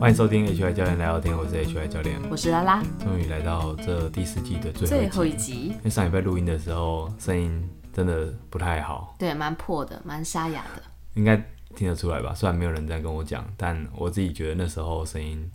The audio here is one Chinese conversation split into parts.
欢迎收听 HY 教练来聊天，我是 HY 教练，我是拉拉。终于来到这第四季的最后最后一集，因为上礼拜录音的时候声音真的不太好，对，蛮破的，蛮沙哑的，应该听得出来吧？虽然没有人这样跟我讲，但我自己觉得那时候声音，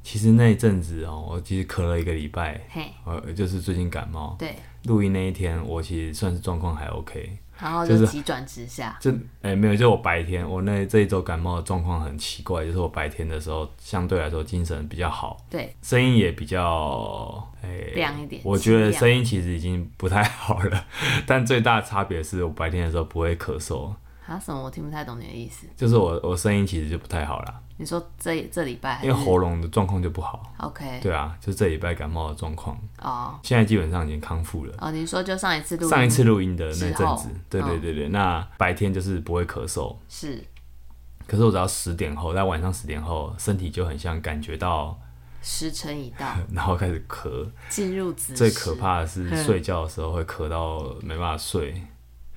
其实那一阵子哦，我其实咳了一个礼拜，嘿，呃，就是最近感冒，对，录音那一天我其实算是状况还 OK。然后就急转直下，就哎、欸、没有，就我白天我那这一周感冒的状况很奇怪，就是我白天的时候相对来说精神比较好，对，声音也比较哎、欸、亮一点。我觉得声音其实已经不太好了，但最大的差别是我白天的时候不会咳嗽。啊什么？我听不太懂你的意思。就是我我声音其实就不太好了。你说这这礼拜，因为喉咙的状况就不好。OK。对啊，就这礼拜感冒的状况。哦。现在基本上已经康复了。哦，你说就上一次录上一次录音的那阵子，对对对对，那白天就是不会咳嗽。是。可是我只要十点后，在晚上十点后，身体就很像感觉到时辰已到，然后开始咳。进入子。最可怕的是睡觉的时候会咳到没办法睡。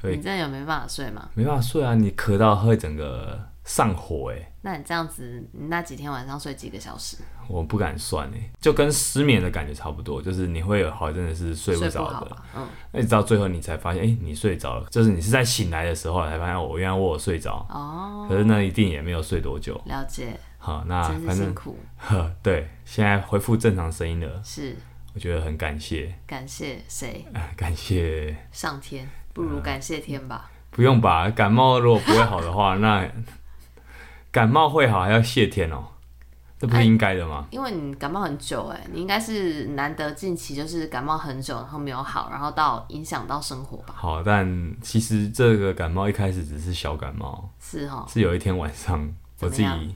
你真的有没办法睡吗？没办法睡啊！你咳到会整个上火哎。那你这样子，你那几天晚上睡几个小时？我不敢算哎，就跟失眠的感觉差不多，就是你会有好真的是睡不着的。嗯。那直到最后你才发现，哎、欸，你睡着了，就是你是在醒来的时候才发现，我原来我有睡着。哦。可是那一定也没有睡多久。了解。好，那反正辛苦。呵，对，现在恢复正常声音了。是。我觉得很感谢。感谢谁？感谢上天。不如感谢天吧。不用吧，感冒如果不会好的话，那感冒会好还要谢天哦，这不是应该的吗？因为你感冒很久哎，你应该是难得近期就是感冒很久，然后没有好，然后到影响到生活吧。好，但其实这个感冒一开始只是小感冒，是哦。是有一天晚上我自己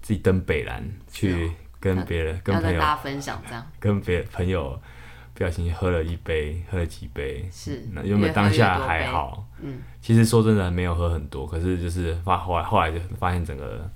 自己登北兰去跟别人跟朋友大家分享这样，跟别朋友。不小心喝了一杯，喝了几杯，是那因为当下还好，嗯，其实说真的没有喝很多，可是就是发后来后来就发现整个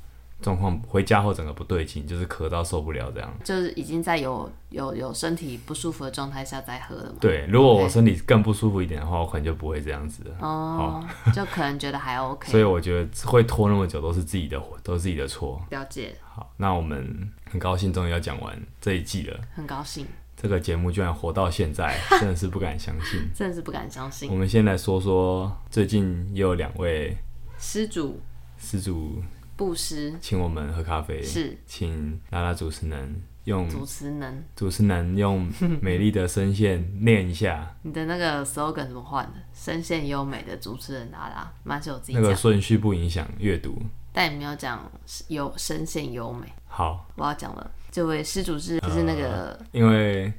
状况，回家后整个不对劲，就是咳到受不了这样，就是已经在有有有身体不舒服的状态下再喝了嘛。对，如果我身体更不舒服一点的话，我可能就不会这样子了。哦，就可能觉得还 OK。所以我觉得会拖那么久都是自己的，都是自己的错。了解。好，那我们很高兴终于要讲完这一季了，很高兴。这个节目居然活到现在，真的是不敢相信，真的是不敢相信。我们先来说说最近也有两位施主，施主布施，请我们喝咖啡，是请拉拉主持人用主持人主持人用美丽的声线念一下。你的那个 slogan 怎么换的？声线优美的主持人拉拉，蛮是我自己那个顺序不影响阅读，但你没有讲优声线优美。好，我要讲了。这位施主是就是那个，呃、因为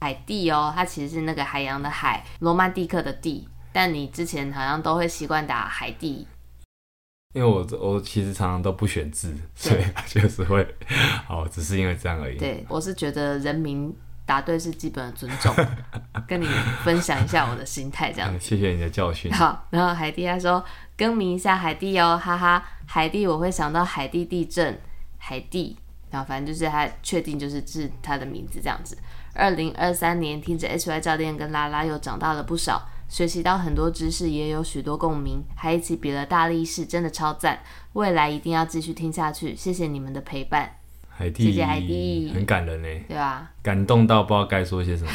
海蒂哦，它其实是那个海洋的海，罗曼蒂克的蒂，但你之前好像都会习惯打海蒂。因为我我其实常常都不选字，所以就是会，好，只是因为这样而已。对，我是觉得人民答对是基本的尊重，跟你分享一下我的心态这样、嗯。谢谢你的教训。好，然后海蒂他说更名一下海蒂哦，哈哈，海蒂我会想到海地地震，海蒂。然后反正就是他确定就是是他的名字这样子。二零二三年听着 HY 教练跟拉拉又长大了不少，学习到很多知识，也有许多共鸣，还一起比了大力士，真的超赞！未来一定要继续听下去，谢谢你们的陪伴。海蒂，谢谢海蒂，很感人呢。对啊，感动到不知道该说些什么，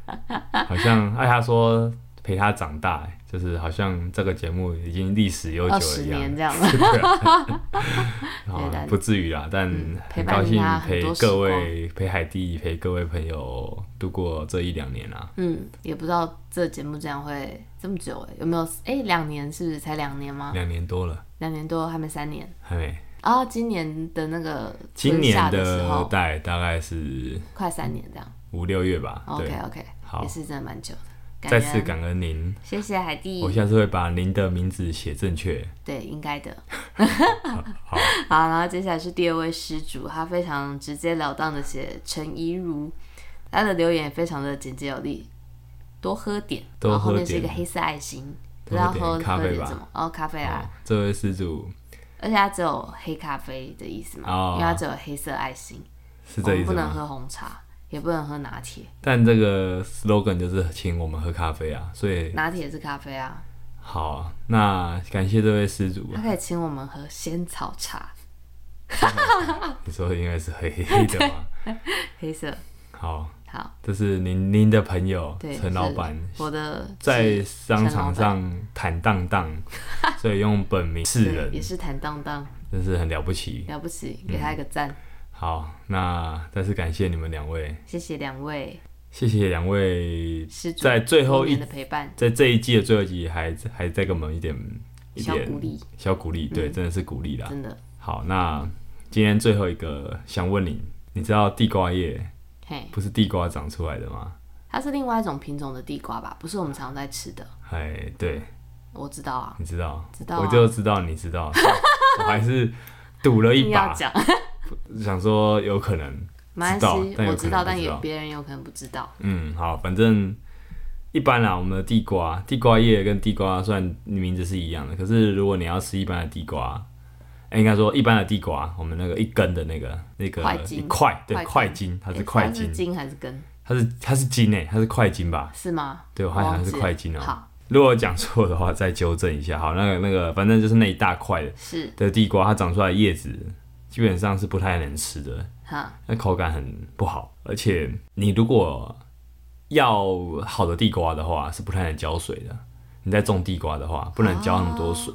好像爱他说陪他长大。就是好像这个节目已经历史悠久了一样，十年这样 不至于啦，但很高兴陪各位、陪海蒂、陪各位朋友度过这一两年啦。嗯，也不知道这节目这样会这么久哎，有没有？哎，两年是不是才两年吗？两年多了，两年多还没三年，还没。啊，今年的那个今年的代大概是快三年这样，五六月吧。OK OK，好，也是真的蛮久的。再次感恩您，谢谢海蒂。我下次会把您的名字写正确。对，应该的。好，好，然后接下来是第二位施主，他非常直截了当的写陈怡如，他的留言也非常的简洁有力，多喝点，然后后面是一个黑色爱心，不知道喝咖啡吧？哦，咖啡啊。这位施主，而且他只有黑咖啡的意思嘛？因为他只有黑色爱心，是这意思吗？不能喝红茶。也不能喝拿铁，但这个 slogan 就是请我们喝咖啡啊，所以拿铁是咖啡啊。好，那感谢这位施主，他可以请我们喝仙草茶。你说应该是黑黑的吗？黑色。好。好，这是您您的朋友陈老板，我的在商场上坦荡荡，所以用本名示人，也是坦荡荡，真是很了不起，了不起，给他一个赞。嗯、好，那再次感谢你们两位，谢谢两位，谢谢两位在最后一的陪伴，在这一季的最后一集还还再给我们一点一点小鼓励，小鼓励，对，嗯、真的是鼓励啦，真的。好，那今天最后一个想问你，你知道地瓜叶？嘿，不是地瓜长出来的吗？它是另外一种品种的地瓜吧？不是我们常常在吃的。哎，对，我知道啊。你知道？知道、啊。我就知道你知道，我还是赌了一把，想说有可能知道，但我知道，但也别人有可能不知道。嗯，好，反正一般啦，我们的地瓜，地瓜叶跟地瓜虽然名字是一样的，可是如果你要吃一般的地瓜。应该说，一般的地瓜，我们那个一根的那个那个一块，对，块茎，它是块茎，茎还是根？它是它是茎诶，它是块茎吧？是吗？对，我好像是块茎哦。好，如果讲错的话，再纠正一下。好，那个那个，反正就是那一大块的，是的地瓜，它长出来叶子基本上是不太能吃的，哈，那口感很不好，而且你如果要好的地瓜的话，是不太能浇水的。你在种地瓜的话，不能浇那么多水。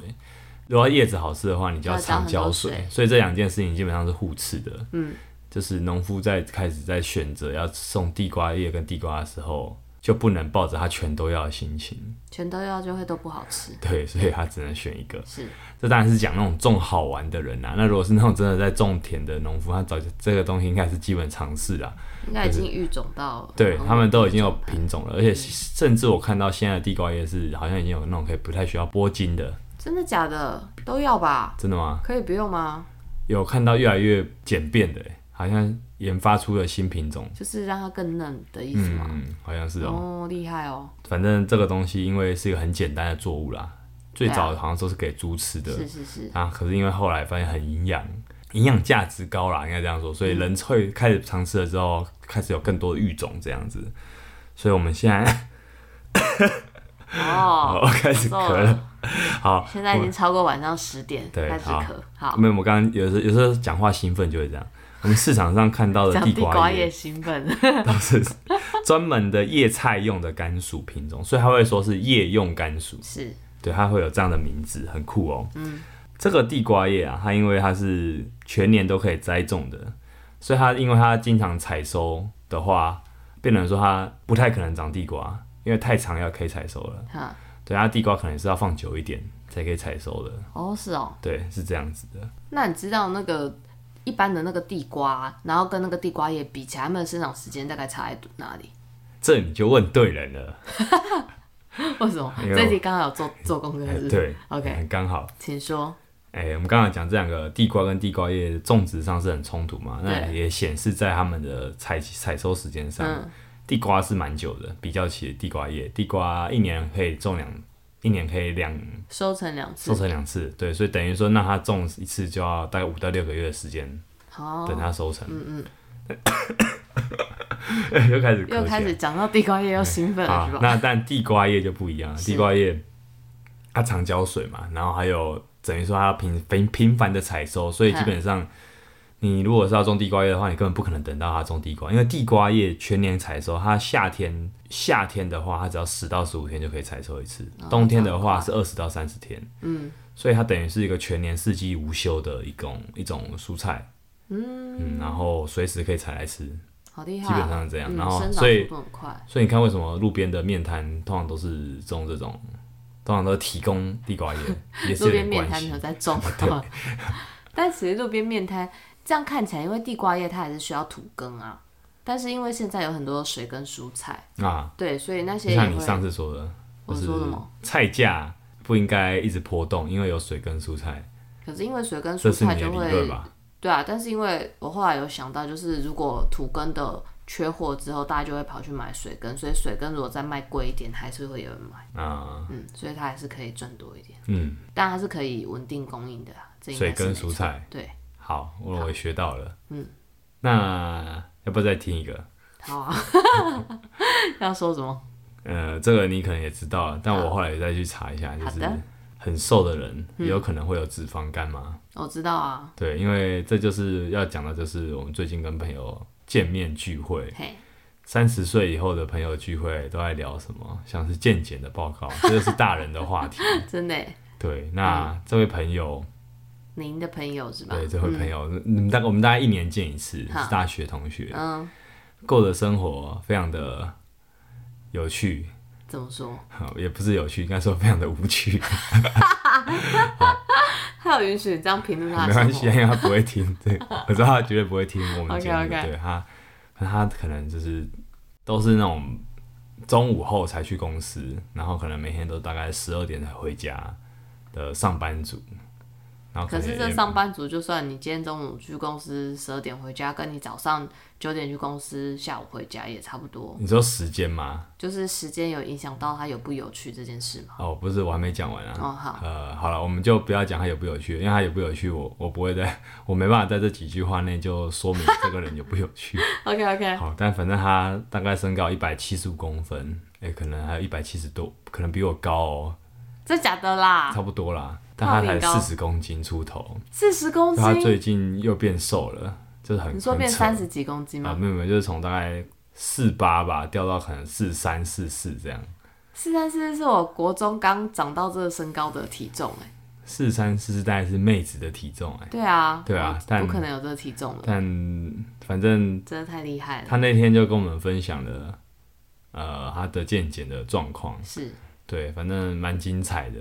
如果叶子好吃的话，你就要常浇水，水，所以这两件事情基本上是互斥的。嗯，就是农夫在开始在选择要种地瓜叶跟地瓜的时候，就不能抱着他全都要的心情，全都要就会都不好吃。对，所以他只能选一个。是，这当然是讲那种种好玩的人啊。那如果是那种真的在种田的农夫，他早就这个东西应该是基本常识啦。应该已经育种到，对他们都已经有品种了，而且甚至我看到现在的地瓜叶是好像已经有那种可以不太需要剥筋的。真的假的？都要吧？真的吗？可以不用吗？有看到越来越简便的，好像研发出了新品种，就是让它更嫩的意思吗？嗯，好像是哦。哦，厉害哦。反正这个东西因为是一个很简单的作物啦，最早好像都是给猪吃的。是是是。啊，可是因为后来发现很营养，营养价值高啦，应该这样说，所以人会开始尝试了之后，开始有更多的育种这样子。所以我们现在。哦，我开始咳了。好，现在已经超过晚上十点，开始咳。好，没有，我刚刚有时有时候讲话兴奋就会这样。我们市场上看到的地瓜叶兴奋，都是专门的叶菜用的甘薯品种，所以他会说是叶用甘薯。是，对，它会有这样的名字，很酷哦。嗯，这个地瓜叶啊，它因为它是全年都可以栽种的，所以它因为它经常采收的话，变成说它不太可能长地瓜。因为太长要可以采收了，哈，对，它地瓜可能是要放久一点才可以采收的。哦，是哦，对，是这样子的。那你知道那个一般的那个地瓜，然后跟那个地瓜叶比起来，它们的生长时间大概差在哪里？这你就问对人了。为什么？这题刚好有做做功课是不是？对，OK，刚好。请说。哎、欸，我们刚刚讲这两个地瓜跟地瓜叶种植上是很冲突嘛？那也显示在他们的采采收时间上。嗯地瓜是蛮久的，比较起地瓜叶，地瓜一年可以种两，一年可以两收成两次，收成两次，对，所以等于说，那它种一次就要大概五到六个月的时间，好，等它收成。嗯嗯，又开始又开始讲到地瓜叶又兴奋了，是吧？那但地瓜叶就不一样，地瓜叶它常浇水嘛，然后还有等于说它要频频频繁的采收，所以基本上。你如果是要种地瓜叶的话，你根本不可能等到它种地瓜，因为地瓜叶全年采收，它夏天夏天的话，它只要十到十五天就可以采收一次，哦、冬天的话是二十到三十天，嗯，所以它等于是一个全年四季无休的一种一种蔬菜，嗯，嗯，然后随时可以采来吃，好厉害，基本上是这样，嗯、然后所以所以你看为什么路边的面摊通常都是种这种，通常都是提供地瓜叶，也是有点关系，路边面摊有在种，对，但其实路边面摊。这样看起来，因为地瓜叶它还是需要土耕啊，但是因为现在有很多水跟蔬菜啊，对，所以那些像你上次说的，我说什么？菜价不应该一直波动，因为有水跟蔬菜。可是因为水跟蔬菜就会，对啊，但是因为我后来有想到，就是如果土根的缺货之后，大家就会跑去买水根，所以水根如果再卖贵一点，还是会有人买啊。嗯，所以它还是可以赚多一点。嗯，但它是可以稳定供应的啊。水跟蔬菜，对。好，我也学到了。嗯，那要不要再听一个？好啊，要说什么？呃，这个你可能也知道了，但我后来再去查一下，就是很瘦的人也有可能会有脂肪肝吗？我知道啊。对，因为这就是要讲的，就是我们最近跟朋友见面聚会，三十岁以后的朋友聚会都在聊什么？像是健检的报告，这就是大人的话题。真的。对，那这位朋友，您的朋友是吧？对，这位朋友，嗯，大概我们大概一年见一次，是大学同学，嗯，过的生活非常的有趣。怎么说？也不是有趣，应该说非常的无趣。他有允许你这样评论他？没关系，因为他不会听。对，我知道他绝对不会听我们 节目。对他，他可能就是都是那种中午后才去公司，然后可能每天都大概十二点才回家的上班族。可，可是这上班族，就算你今天中午去公司十二点回家，跟你早上九点去公司下午回家也差不多。你说时间吗？就是时间有影响到他有不有趣这件事吗？哦，不是，我还没讲完啊。哦，好。呃，好了，我们就不要讲他有不有趣，因为他有不有趣，我我不会在，我没办法在这几句话内就说明这个人有不有趣。OK OK。好，但反正他大概身高一百七十五公分，哎、欸，可能还有一百七十多，可能比我高哦。这假的啦？差不多啦。但他才四十公斤出头，四十公斤，他最近又变瘦了，就是很，你说变三十几公斤吗？啊，没有没有，就是从大概四八吧掉到可能四三四四这样。四三四四是我国中刚长到这个身高的体重哎。四三四四大概是妹子的体重哎。对啊，对啊，但不可能有这个体重了。但反正真的太厉害了。他那天就跟我们分享了，呃，他的健检的状况是，对，反正蛮精彩的。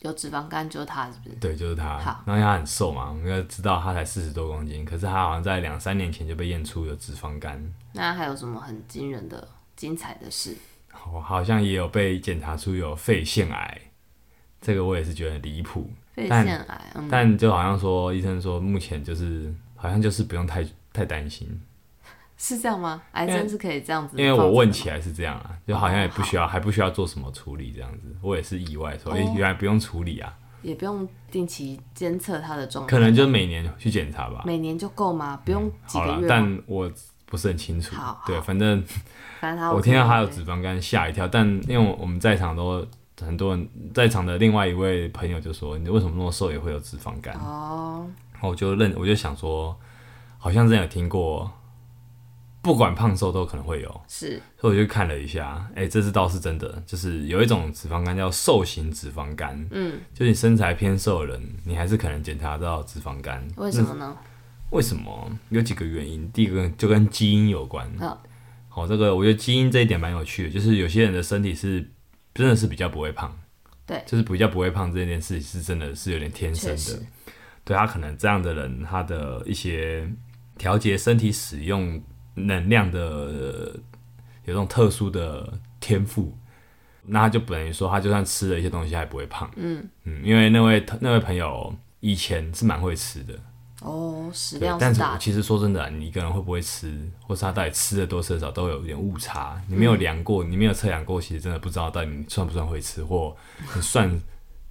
有脂肪肝就是他，是不是？对，就是他。好，然后他很瘦嘛，我们要知道他才四十多公斤，可是他好像在两三年前就被验出有脂肪肝。那还有什么很惊人的、精彩的事？我好像也有被检查出有肺腺癌，这个我也是觉得很离谱。肺腺癌，但就好像说医生说目前就是好像就是不用太太担心。是这样吗？癌症是可以这样子？因为我问起来是这样啊，就好像也不需要，还不需要做什么处理这样子。我也是意外说，哎，原来不用处理啊，也不用定期监测他的状态，可能就每年去检查吧。每年就够吗？不用几个月？但我不是很清楚。好，对，反正反正他，我听到他有脂肪肝，吓一跳。但因为我们在场都很多人在场的另外一位朋友就说：“你为什么那么瘦也会有脂肪肝？”哦，然后我就认，我就想说，好像之前有听过。不管胖瘦都可能会有，是，所以我就看了一下，哎、欸，这是倒是真的，就是有一种脂肪肝叫瘦型脂肪肝，嗯，就你身材偏瘦的人，你还是可能检查到脂肪肝。为什么呢？为什么？有几个原因，第一个就跟基因有关。好，好，这个我觉得基因这一点蛮有趣的，就是有些人的身体是真的是比较不会胖，对，就是比较不会胖这件事是真的是有点天生的，对，他可能这样的人，他的一些调节身体使用。能量的有这种特殊的天赋，那他就等于说，他就算吃了一些东西，还不会胖。嗯嗯，因为那位那位朋友以前是蛮会吃的哦，食量大。但是其实说真的，你一个人会不会吃，或是他到底吃的多吃的少，都有一点误差。你没有量过，你没有测量过，其实真的不知道到底你算不算会吃，或你算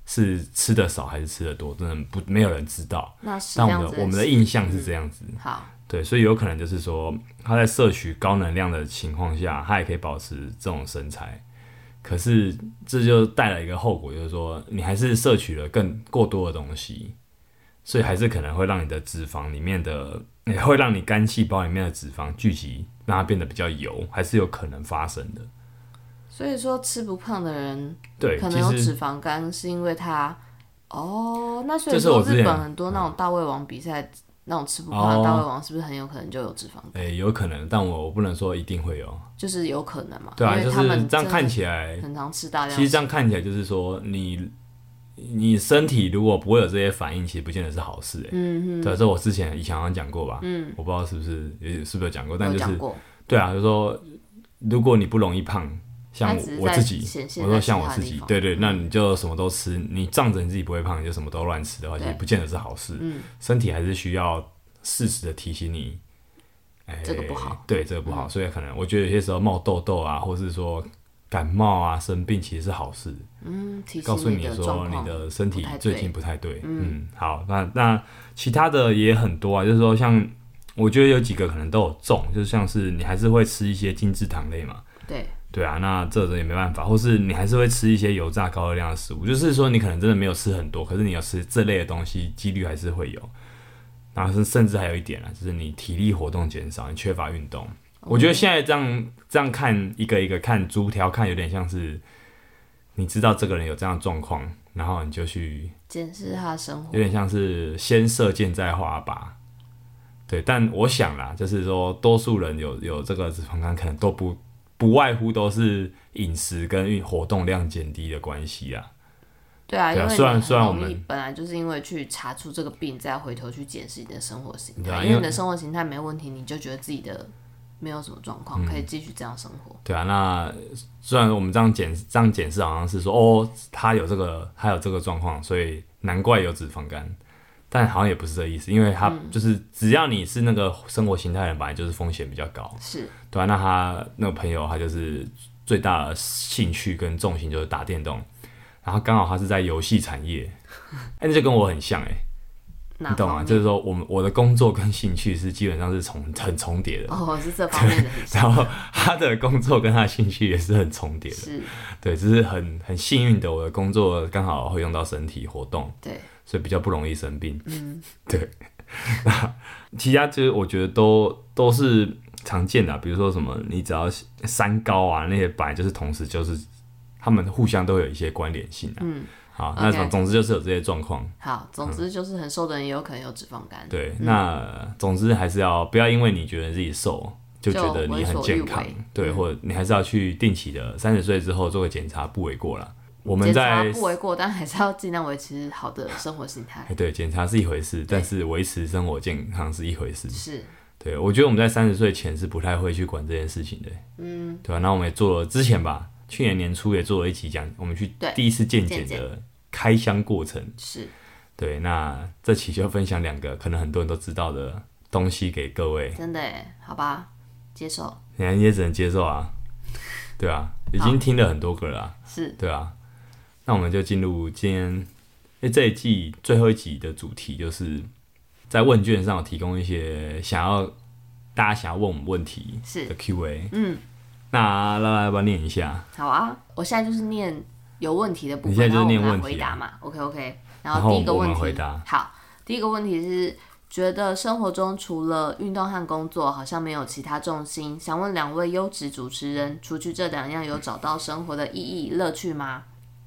是吃的少还是吃的多，真的不没有人知道。那但我们的我们的印象是这样子。好。对，所以有可能就是说，他在摄取高能量的情况下，他也可以保持这种身材。可是这就带来一个后果，就是说，你还是摄取了更过多的东西，所以还是可能会让你的脂肪里面的，也 会让你肝细胞里面的脂肪聚集，让它变得比较油，还是有可能发生的。所以说，吃不胖的人，对，可能有脂肪肝，是因为他，哦，那所以说日本很多那种大胃王比赛。那种吃不胖的大胃王是不是很有可能就有脂肪肝？哎、欸，有可能，但我我不能说一定会有，就是有可能嘛。对啊，就是这样看起来很常吃大量。其实这样看起来就是说，你你身体如果不会有这些反应，其实不见得是好事。哎，嗯嗯。对，这我之前以前好像讲过吧？嗯，我不知道是不是也是不是有讲过，但就是对啊，就是说如果你不容易胖，像我自己，我说像我自己，对，对对，那你就什么都吃，你仗着你自己不会胖，你就什么都乱吃的话，其实不见得是好事。嗯，身体还是需要适时的提醒你，哎、欸，这个不好，对，这个不好，嗯、所以可能我觉得有些时候冒痘痘啊，或是说感冒啊、生病，其实是好事。嗯，告诉你说你的身体最近不太对。嗯，嗯，好，那那其他的也很多啊，就是说像我觉得有几个可能都有中，就是像是你还是会吃一些精制糖类嘛。对，对啊，那这种也没办法，或是你还是会吃一些油炸高热量的食物，就是说你可能真的没有吃很多，可是你要吃这类的东西，几率还是会有。然后是甚至还有一点啊，就是你体力活动减少，你缺乏运动。我觉得现在这样这样看一个一个看逐条看，有点像是你知道这个人有这样的状况，然后你就去检视他的生活，有点像是先射箭再画靶。对，但我想啦，就是说多数人有有这个脂肪肝，可能都不不外乎都是饮食跟运活动量减低的关系啊。对啊，因为虽然虽然我们本来就是因为去查出这个病，再回头去检视你的生活形态，啊、因为你的生活形态没问题，你就觉得自己的没有什么状况，嗯、可以继续这样生活。对啊，那虽然我们这样检这样检视好像是说哦，他有这个他有这个状况，所以难怪有脂肪肝，但好像也不是这个意思，因为他就是只要你是那个生活形态本来就是风险比较高。是对啊，那他那个朋友他就是最大的兴趣跟重心就是打电动。然后刚好他是在游戏产业，哎，那就跟我很像哎，你懂吗？就是说，我们我的工作跟兴趣是基本上是重很重叠的。哦，是这方面的。然后他的工作跟他的兴趣也是很重叠的。是，对，只是很很幸运的，我的工作刚好会用到身体活动，对，所以比较不容易生病。嗯，对。那其他其实我觉得都都是常见的，比如说什么，你只要三高啊，那些本来就是同时就是。他们互相都有一些关联性啊。嗯，好，那总总之就是有这些状况。好，总之就是很瘦的人也有可能有脂肪肝。对，那总之还是要不要因为你觉得自己瘦就觉得你很健康，对，或者你还是要去定期的三十岁之后做个检查，不为过啦。我们在不为过，但还是要尽量维持好的生活心态。对，检查是一回事，但是维持生活健康是一回事。是，对，我觉得我们在三十岁前是不太会去管这件事情的。嗯，对吧？那我们也做了之前吧。去年年初也做了一期讲，我们去第一次健检的开箱过程。是，对，那这期就分享两个可能很多人都知道的东西给各位。真的，好吧，接受。你也只能接受啊，对啊，已经听了很多个了啊。是，对啊。那我们就进入今天，因为这一季最后一集的主题就是在问卷上提供一些想要大家想要问我们问题的 Q&A。嗯。那来来，帮我念一下。好啊，我现在就是念有问题的部分，你现在就是念问题，回答嘛。OK OK。然后第一个问题，好，第一个问题是觉得生活中除了运动和工作，好像没有其他重心。想问两位优质主持人，除去这两样，有找到生活的意义、乐趣吗？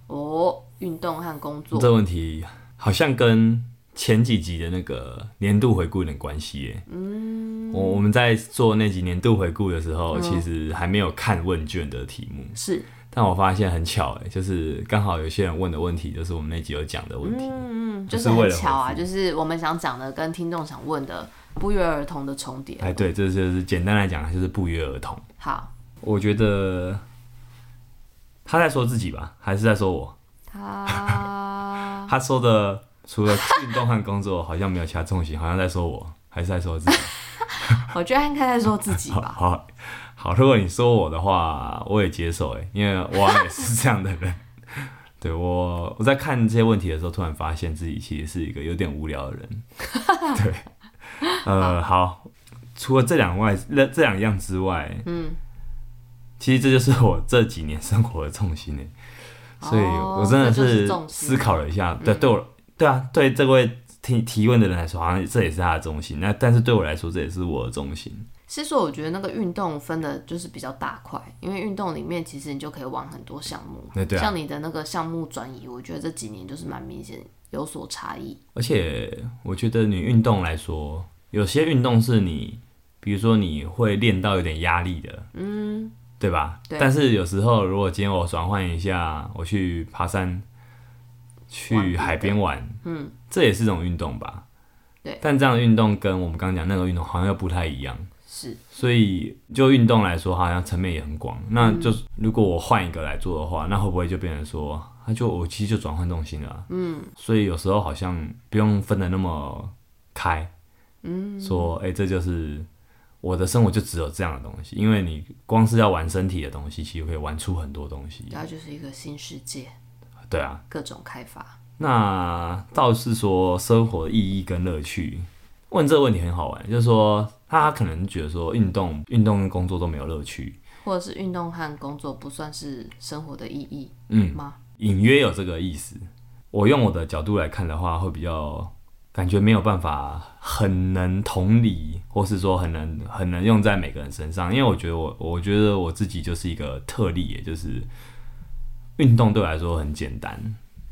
哦，运动和工作。这问题好像跟前几集的那个年度回顾有点关系耶。嗯，我我们在做那几年度回顾的时候，嗯、其实还没有看问卷的题目。是，但我发现很巧哎，就是刚好有些人问的问题，就是我们那集有讲的问题。嗯嗯，就是很巧啊，就是我们想讲的跟听众想问的不约而同的重叠。哎，对，这就是简单来讲，就是不约而同。好，我觉得他在说自己吧，还是在说我？他 他说的。除了运动和工作，好像没有其他重心，好像在说我，还是在说自己？我觉得应该在说自己吧。好 好，好，如果你说我的话，我也接受哎，因为我也是这样的人。对，我，我在看这些问题的时候，突然发现自己其实是一个有点无聊的人。对，呃，好，除了这两外，那这两样之外，嗯，其实这就是我这几年生活的重心诶，所以我真的是思考了一下，对，对我。对啊，对这位提提问的人来说，好像这也是他的中心。那但是对我来说，这也是我的中心。是说，我觉得那个运动分的就是比较大块，因为运动里面其实你就可以玩很多项目。对啊，像你的那个项目转移，我觉得这几年就是蛮明显有所差异。而且我觉得你运动来说，有些运动是你，比如说你会练到有点压力的，嗯，对吧？对。但是有时候，如果今天我转换一下，我去爬山。去海边玩，嗯，这也是种运动吧？对。但这样的运动跟我们刚刚讲那个运动好像又不太一样。是。所以就运动来说，好像层面也很广。那就是如果我换一个来做的话，那会不会就变成说，那就我其实就转换重心了？嗯。所以有时候好像不用分的那么开。嗯。说，哎，这就是我的生活就只有这样的东西，因为你光是要玩身体的东西，其实可以玩出很多东西。它就是一个新世界。对啊，各种开发。那倒是说生活意义跟乐趣，问这个问题很好玩，就是说他可能觉得说运动、运动跟工作都没有乐趣，或者是运动和工作不算是生活的意义，嗯吗？隐约有这个意思。我用我的角度来看的话，会比较感觉没有办法很能同理，或是说很能很能用在每个人身上。因为我觉得我我觉得我自己就是一个特例，也就是运动对我来说很简单，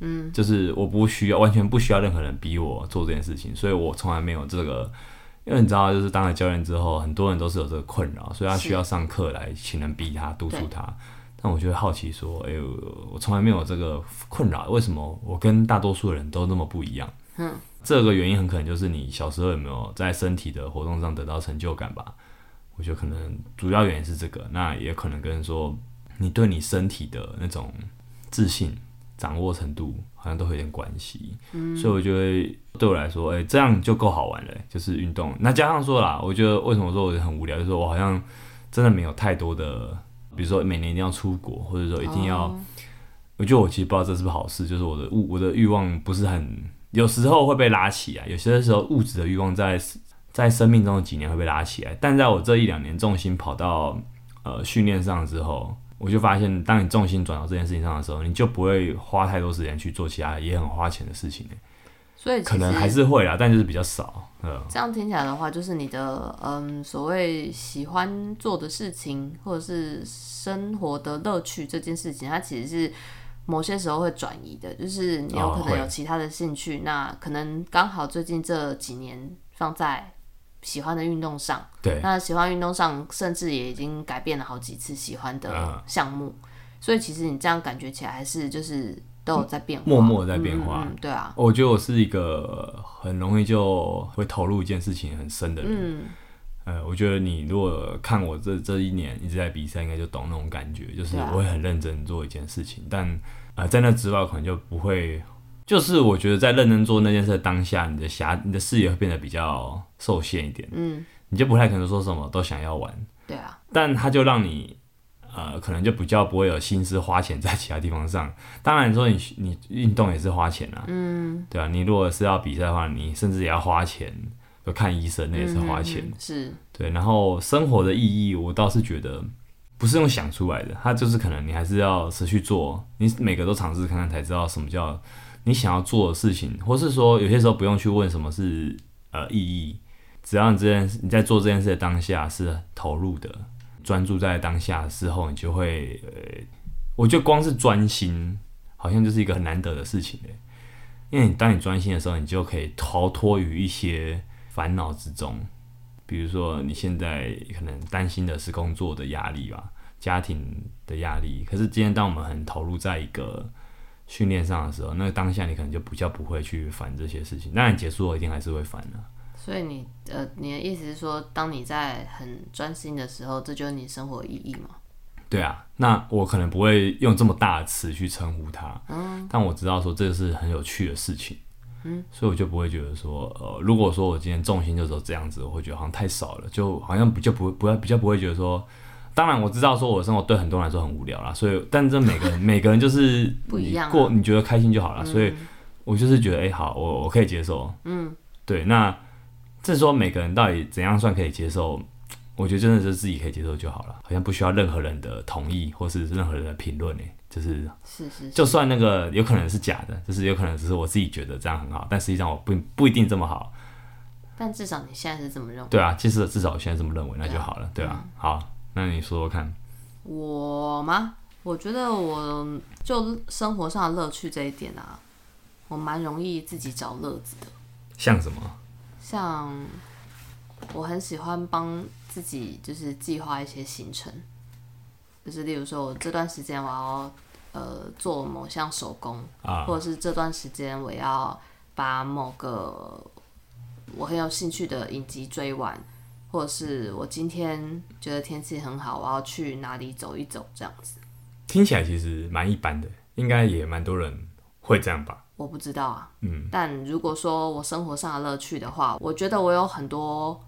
嗯，就是我不需要完全不需要任何人逼我做这件事情，所以我从来没有这个。因为你知道，就是当了教练之后，很多人都是有这个困扰，所以他需要上课来请人逼他、督促他。但我就会好奇说，哎呦，我从来没有这个困扰，为什么我跟大多数人都那么不一样？嗯，这个原因很可能就是你小时候有没有在身体的活动上得到成就感吧？我觉得可能主要原因是这个，那也可能跟说你对你身体的那种自信。掌握程度好像都会有点关系，嗯，所以我觉得对我来说，哎、欸，这样就够好玩了，就是运动。那加上说啦，我觉得为什么说我很无聊，就是说我好像真的没有太多的，比如说每年一定要出国，或者说一定要，哦、我觉得我其实不知道这是不是好事，就是我的物我的欲望不是很，有时候会被拉起来，有些时候物质的欲望在在生命中的几年会被拉起来，但在我这一两年重心跑到呃训练上之后。我就发现，当你重心转到这件事情上的时候，你就不会花太多时间去做其他也很花钱的事情。所以可能还是会啦，但就是比较少。嗯，这样听起来的话，就是你的嗯所谓喜欢做的事情，或者是生活的乐趣这件事情，它其实是某些时候会转移的。就是你有可能有其他的兴趣，哦、那可能刚好最近这几年放在。喜欢的运动上，对，那喜欢运动上，甚至也已经改变了好几次喜欢的项目，嗯，所以其实你这样感觉起来，还是就是都有在变化，默默在变化，嗯嗯，对啊。我觉得我是一个很容易就会投入一件事情很深的人，嗯，呃，我觉得你如果看我这这一年一直在比赛，应该就懂那种感觉，就是我会很认真做一件事情，但呃，在那之外可能就不会。就是我觉得在认真做那件事的当下，你的狭你的视野会变得比较受限一点，嗯，你就不太可能说什么都想要玩，对啊，但它就让你呃，可能就比较不会有心思花钱在其他地方上。当然说你你运动也是花钱啊，嗯，对啊，你如果是要比赛的话，你甚至也要花钱，就看医生那也是花钱，嗯、是，对。然后生活的意义，我倒是觉得不是用想出来的，它就是可能你还是要持续做，你每个都尝试看看才知道什么叫。你想要做的事情，或是说有些时候不用去问什么是呃意义，只要你这件事你在做这件事的当下是投入的，专注在当下的时候，你就会呃，我觉得光是专心，好像就是一个很难得的事情，因为你当你专心的时候，你就可以逃脱于一些烦恼之中，比如说你现在可能担心的是工作的压力吧，家庭的压力，可是今天当我们很投入在一个训练上的时候，那个当下你可能就比较不会去烦这些事情。那你结束后一定还是会烦的。所以你呃，你的意思是说，当你在很专心的时候，这就是你生活意义吗？对啊，那我可能不会用这么大的词去称呼它。嗯，但我知道说这个是很有趣的事情。嗯，所以我就不会觉得说，呃，如果说我今天重心就是这样子，我会觉得好像太少了，就好像比较不会，不要比较不会觉得说。当然我知道，说我的生活对很多人来说很无聊啦，所以，但这每个人 每个人就是不一样，过你觉得开心就好了，嗯，所以我就是觉得，哎，欸，好，我我可以接受，嗯，对，那这说每个人到底怎样算可以接受？我觉得真的是自己可以接受就好了，好像不需要任何人的同意或是任何人的评论，哎，就是是是，是，就算那个有可能是假的，就是有可能只是我自己觉得这样很好，但实际上我不不一定这么好，但至少你现在是这么认为，对啊，其实至少我现在这么认为，那就好了，对啊，嗯，好。那你说说看，我吗？我觉得我就生活上的乐趣这一点啊，我蛮容易自己找乐子的。像什么？像我很喜欢帮自己就是计划一些行程，就是例如说我这段时间我要呃做某项手工啊，或者是这段时间我要把某个我很有兴趣的影集追完。或者是我今天觉得天气很好，我要去哪里走一走，这样子。听起来其实蛮一般的，应该也蛮多人会这样吧？我不知道啊，嗯。但如果说我生活上的乐趣的话，我觉得我有很多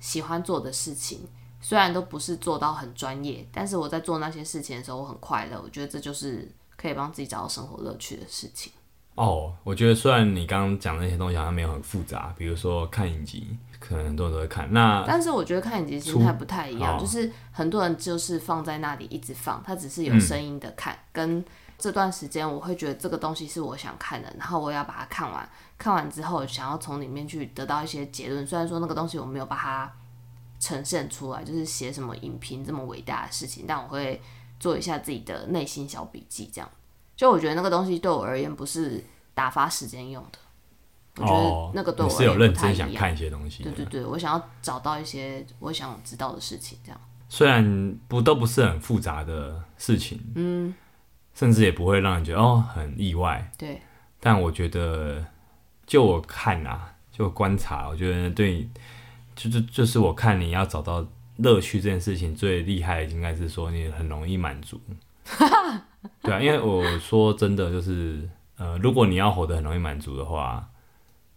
喜欢做的事情，虽然都不是做到很专业，但是我在做那些事情的时候，我很快乐。我觉得这就是可以帮自己找到生活乐趣的事情。哦，我觉得虽然你刚刚讲的那些东西好像没有很复杂，比如说看影集，可能很多人都会看。那但是我觉得看影集心态不太一样，就是很多人就是放在那里一直放，他只是有声音的看。嗯、跟这段时间，我会觉得这个东西是我想看的，然后我要把它看完。看完之后，想要从里面去得到一些结论。虽然说那个东西我没有把它呈现出来，就是写什么影评这么伟大的事情，但我会做一下自己的内心小笔记，这样。就我觉得那个东西对我而言不是打发时间用的，我觉得。你是有认真想看一些东西。对对对，我想要找到一些我想知道的事情，这样。虽然不都不是很复杂的事情，嗯，甚至也不会让人觉得哦很意外，对。但我觉得，就我看啊，就观察，我觉得对，就是就是我看你要找到乐趣这件事情最厉害的，应该是说你很容易满足。对啊，因为我说真的，就是呃，如果你要活得很容易满足的话，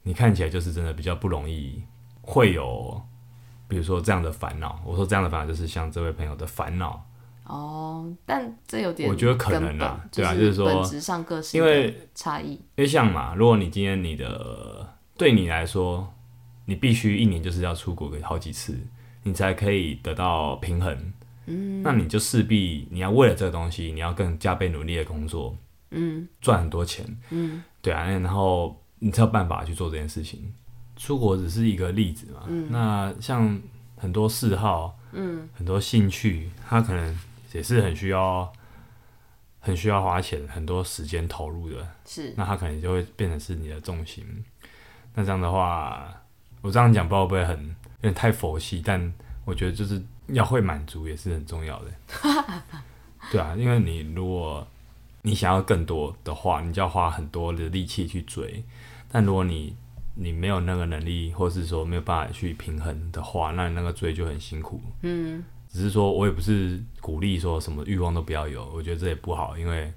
你看起来就是真的比较不容易会有，比如说这样的烦恼。我说这样的烦恼，就是像这位朋友的烦恼。哦，但这有点，我觉得可能啊，对啊，就是说本质上个性因为差异。因为像嘛，如果你今天你的对你来说，你必须一年就是要出国个好几次，你才可以得到平衡。嗯，那你就势必你要为了这个东西，你要更加倍努力的工作，嗯，赚很多钱，嗯，对啊，然后你才有办法去做这件事情。出国只是一个例子嘛，嗯，那像很多嗜好，嗯，很多兴趣，它可能也是很需要，很需要花钱，很多时间投入的，是，那它可能就会变成是你的重心。那这样的话，我这样讲不知道会不会很有点太佛系，但我觉得就是。要会满足也是很重要的，对啊，因为你如果你想要更多的话，你就要花很多的力气去追。但如果你你没有那个能力，或是说没有办法去平衡的话，那你那个追就很辛苦。嗯，只是说我也不是鼓励说什么欲望都不要有，我觉得这也不好，因为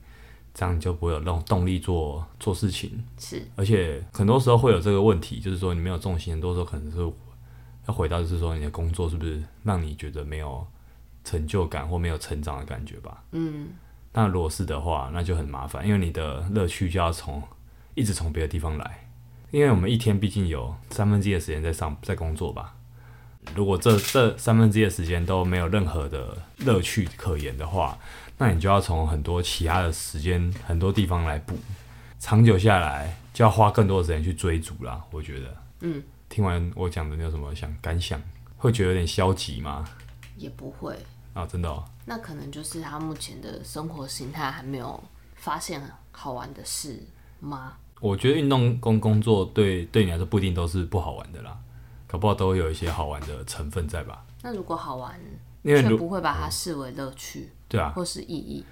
这样你就不会有那种动力做做事情。是，而且很多时候会有这个问题，就是说你没有重心，很多时候可能是。要回到就是说，你的工作是不是让你觉得没有成就感或没有成长的感觉吧？嗯，那如果是的话，那就很麻烦，因为你的乐趣就要从一直从别的地方来，因为我们一天毕竟有三分之一的时间在上在工作吧。如果这这三分之一的时间都没有任何的乐趣可言的话，那你就要从很多其他的时间很多地方来补，长久下来就要花更多的时间去追逐啦。我觉得，嗯。听完我讲的，你有什么想感想？会觉得有点消极吗？也不会啊，真的哦。那可能就是他目前的生活形态还没有发现好玩的事吗？我觉得运动工工作对对你来说不一定都是不好玩的啦，搞不好都会有一些好玩的成分在吧？那如果好玩，却不会把它视为乐趣，嗯，对啊，或是意义，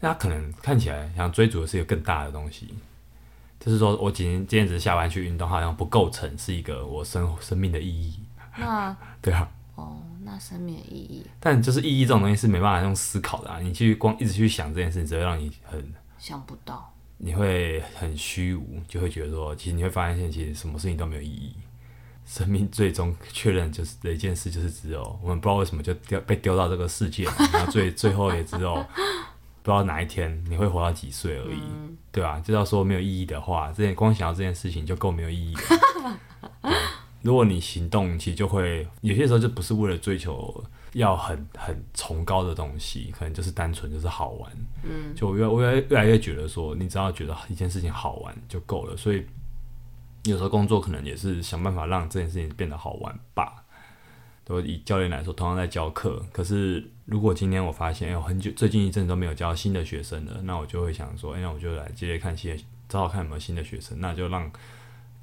那可能看起来想追逐的是一个更大的东西。就是说，我今天今天只是下班去运动，好像不构成是一个我生生命的意义。那 对啊。哦，那生命的意义。但就是意义这种东西是没办法用思考的啊！你去光一直去想这件事，只会让你很想不到。你会很虚无，就会觉得说，其实你会发现，其实什么事情都没有意义。生命最终确认就是的一件事，就是只有我们不知道为什么就丢被丢到这个世界，然后最最后也只有。不知道哪一天你会活到几岁而已，嗯、对吧、啊？就要说没有意义的话，这件光想到这件事情就够没有意义了。如果你行动，其实就会有些时候就不是为了追求要很很崇高的东西，可能就是单纯就是好玩。嗯，就我越我越越来越觉得说，你只要觉得一件事情好玩就够了。所以有时候工作可能也是想办法让这件事情变得好玩吧。都以教练来说，同样在教课，可是。如果今天我发现，哎，我很久最近一阵都没有教新的学生了，那我就会想说，哎，那我就来接着看新，找找看有没有新的学生，那就让，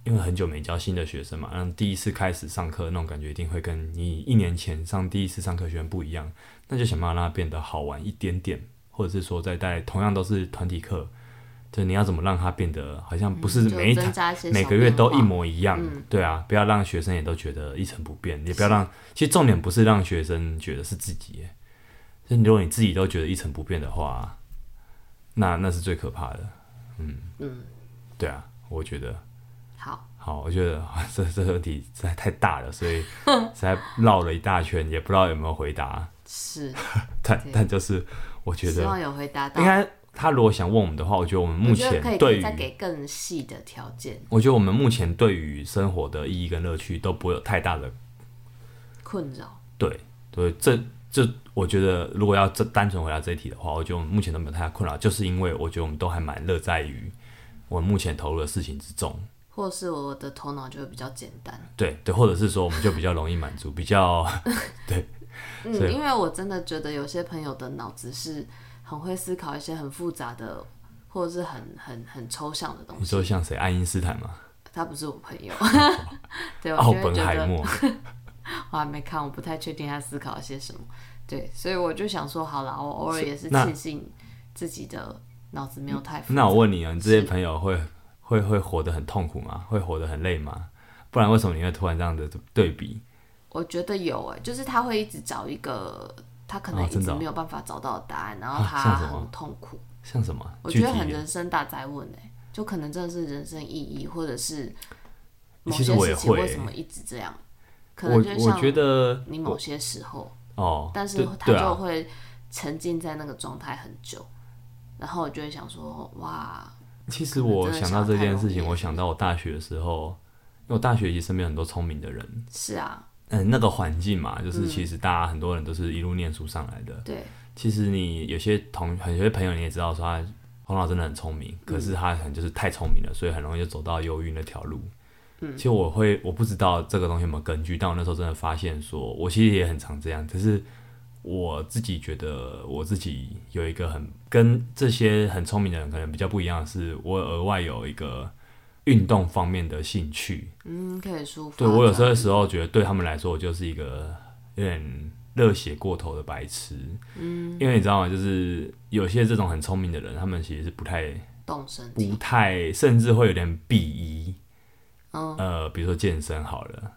因为很久没教新的学生嘛，让第一次开始上课那种感觉一定会跟你一年前上第一次上课学生不一样，那就想办法让它变得好玩一点点，或者是说在带同样都是团体课。就你要怎么让它变得好像不是每一堂、嗯、每个月都一模一样？嗯、对啊，不要让学生也都觉得一成不变，也不要让，其实重点不是让学生觉得是自己，就如果你自己都觉得一成不变的话，那那是最可怕的。嗯嗯，对啊，我觉得好，我觉得 这这个问题实在太大了，所以实在绕了一大圈，也不知道有没有回答。是，但但就是我觉得希望有回答到，应该。他如果想问我们的话，我觉得我们目前对于再给更细的条件，我觉得我们目前对于生活的意义跟乐趣都不会有太大的困扰。对对，这这我觉得如果要这单纯回答这一题的话，我觉得我们目前都没有太大困扰，就是因为我觉得我们都还蛮乐在于我们目前投入的事情之中。或是我的头脑就会比较简单，对对，或者是说我们就比较容易满足，比较 对，嗯，因为我真的觉得有些朋友的脑子是很会思考一些很复杂的，或者是很很很抽象的东西。你说像谁？爱因斯坦吗？他不是我朋友，对，奥本海默，我还没看，我不太确定他思考了些什么。对，所以我就想说，好了，我偶尔也是庆幸自己的脑子没有太复杂。那我问你啊，你这些朋友会？会会活得很痛苦吗？会活得很累吗？不然为什么你会突然这样的对比？我觉得有哎，就是他会一直找一个他可能一直没有办法找到的答案，哦哦、然后他很痛苦。像什么？我觉得很人生大灾问哎，就可能真的是人生意义，或者是某些事情为什么一直这样？可能就像我觉得你某些时候哦，但是他就会沉浸在那个状态很久，啊、然后我就会想说哇。其实我想到这件事情，我想到我大学的时候，因为我大学其实身边很多聪明的人。是啊。嗯，那个环境嘛，就是其实大家很多人都是一路念书上来的。对。其实你有些同很有些朋友你也知道说他头脑真的很聪明，可是他可能就是太聪明了，所以很容易就走到忧郁那条路。嗯。其实我会我不知道这个东西有没有根据，但我那时候真的发现说，我其实也很常这样，可是。我自己觉得，我自己有一个很跟这些很聪明的人可能比较不一样的是，我额外有一个运动方面的兴趣。嗯，可以舒服。对，我有时候的时候觉得，对他们来说，我就是一个有点热血过头的白痴。嗯，因为你知道吗？就是有些这种很聪明的人，他们其实是不太动身，不太，甚至会有点鄙夷。嗯，呃，比如说健身好了。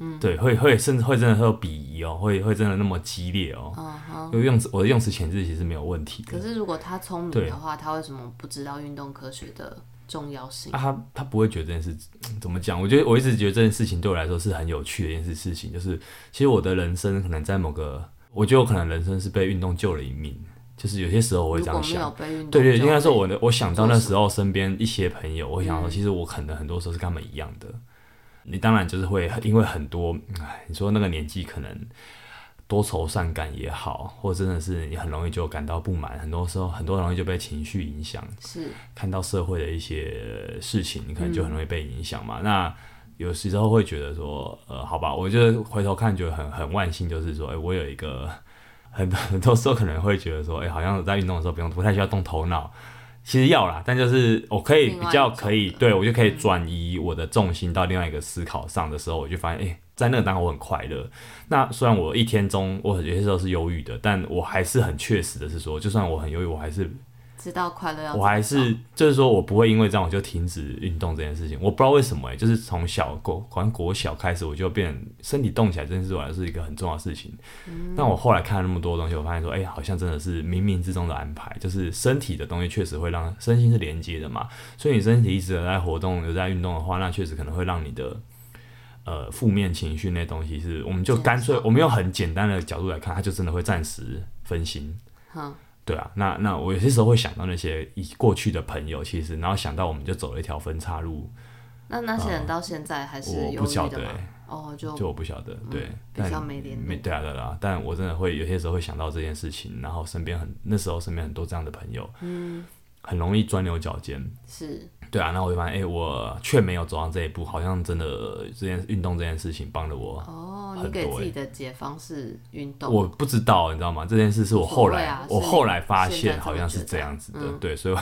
嗯，对，会会甚至会真的会有鄙夷哦，会会真的那么激烈哦。嗯，因为用词我的用词遣字其实没有问题。可是如果他聪明的话，他为什么不知道运动科学的重要性？啊，他他不会觉得这件事怎么讲？我觉得我一直觉得这件事情对我来说是很有趣的一件事事情，就是其实我的人生可能在某个，我觉得我可能人生是被运动救了一命。就是有些时候我会这样想，对对，应该说我的我想到那时候身边一些朋友，我想说其实我可能很多时候是跟他们一样的。你当然就是会因为很多，哎，你说那个年纪可能多愁善感也好，或者真的是你很容易就感到不满，很多时候很多容易就被情绪影响。是看到社会的一些事情，你可能就很容易被影响嘛。嗯、那有时候会觉得说，呃，好吧，我就回头看，就很很万幸，就是说，哎、欸，我有一个很多很多时候可能会觉得说，哎、欸，好像在运动的时候不用不太需要动头脑。其实要啦，但就是我可以比较可以，对我就可以转移我的重心到另外一个思考上的时候，我就发现，哎、欸，在那个当下我很快乐。那虽然我一天中我有些时候是忧郁的，但我还是很确实的是说，就算我很忧郁，我还是。知道快乐要，我还是就是说我不会因为这样我就停止运动这件事情。我不知道为什么哎、欸，就是从小国好像国小开始我就变身体动起来，这件事我还是一个很重要的事情。嗯、但我后来看了那么多东西，我发现说，哎、欸，好像真的是冥冥之中的安排。就是身体的东西确实会让身心是连接的嘛，所以你身体一直在活动、有在运动的话，那确实可能会让你的呃负面情绪那东西是，我们就干脆我们用很简单的角度来看，它就真的会暂时分心。好。对啊，那那我有些时候会想到那些以过去的朋友，其实然后想到我们就走了一条分岔路。那那些人到现在还是我不晓得哦，就就我不晓得，对，嗯、比较没联没对啊对啊，但我真的会有些时候会想到这件事情，然后身边很那时候身边很多这样的朋友，嗯，很容易钻牛角尖，是。对啊，那我就发现，哎、欸，我却没有走上这一步，好像真的这件运动这件事情帮了我哦。你给自己的解方是运动？我不知道，你知道吗？这件事是我后来，啊、我后来发现好像是这样子的。嗯、对，所以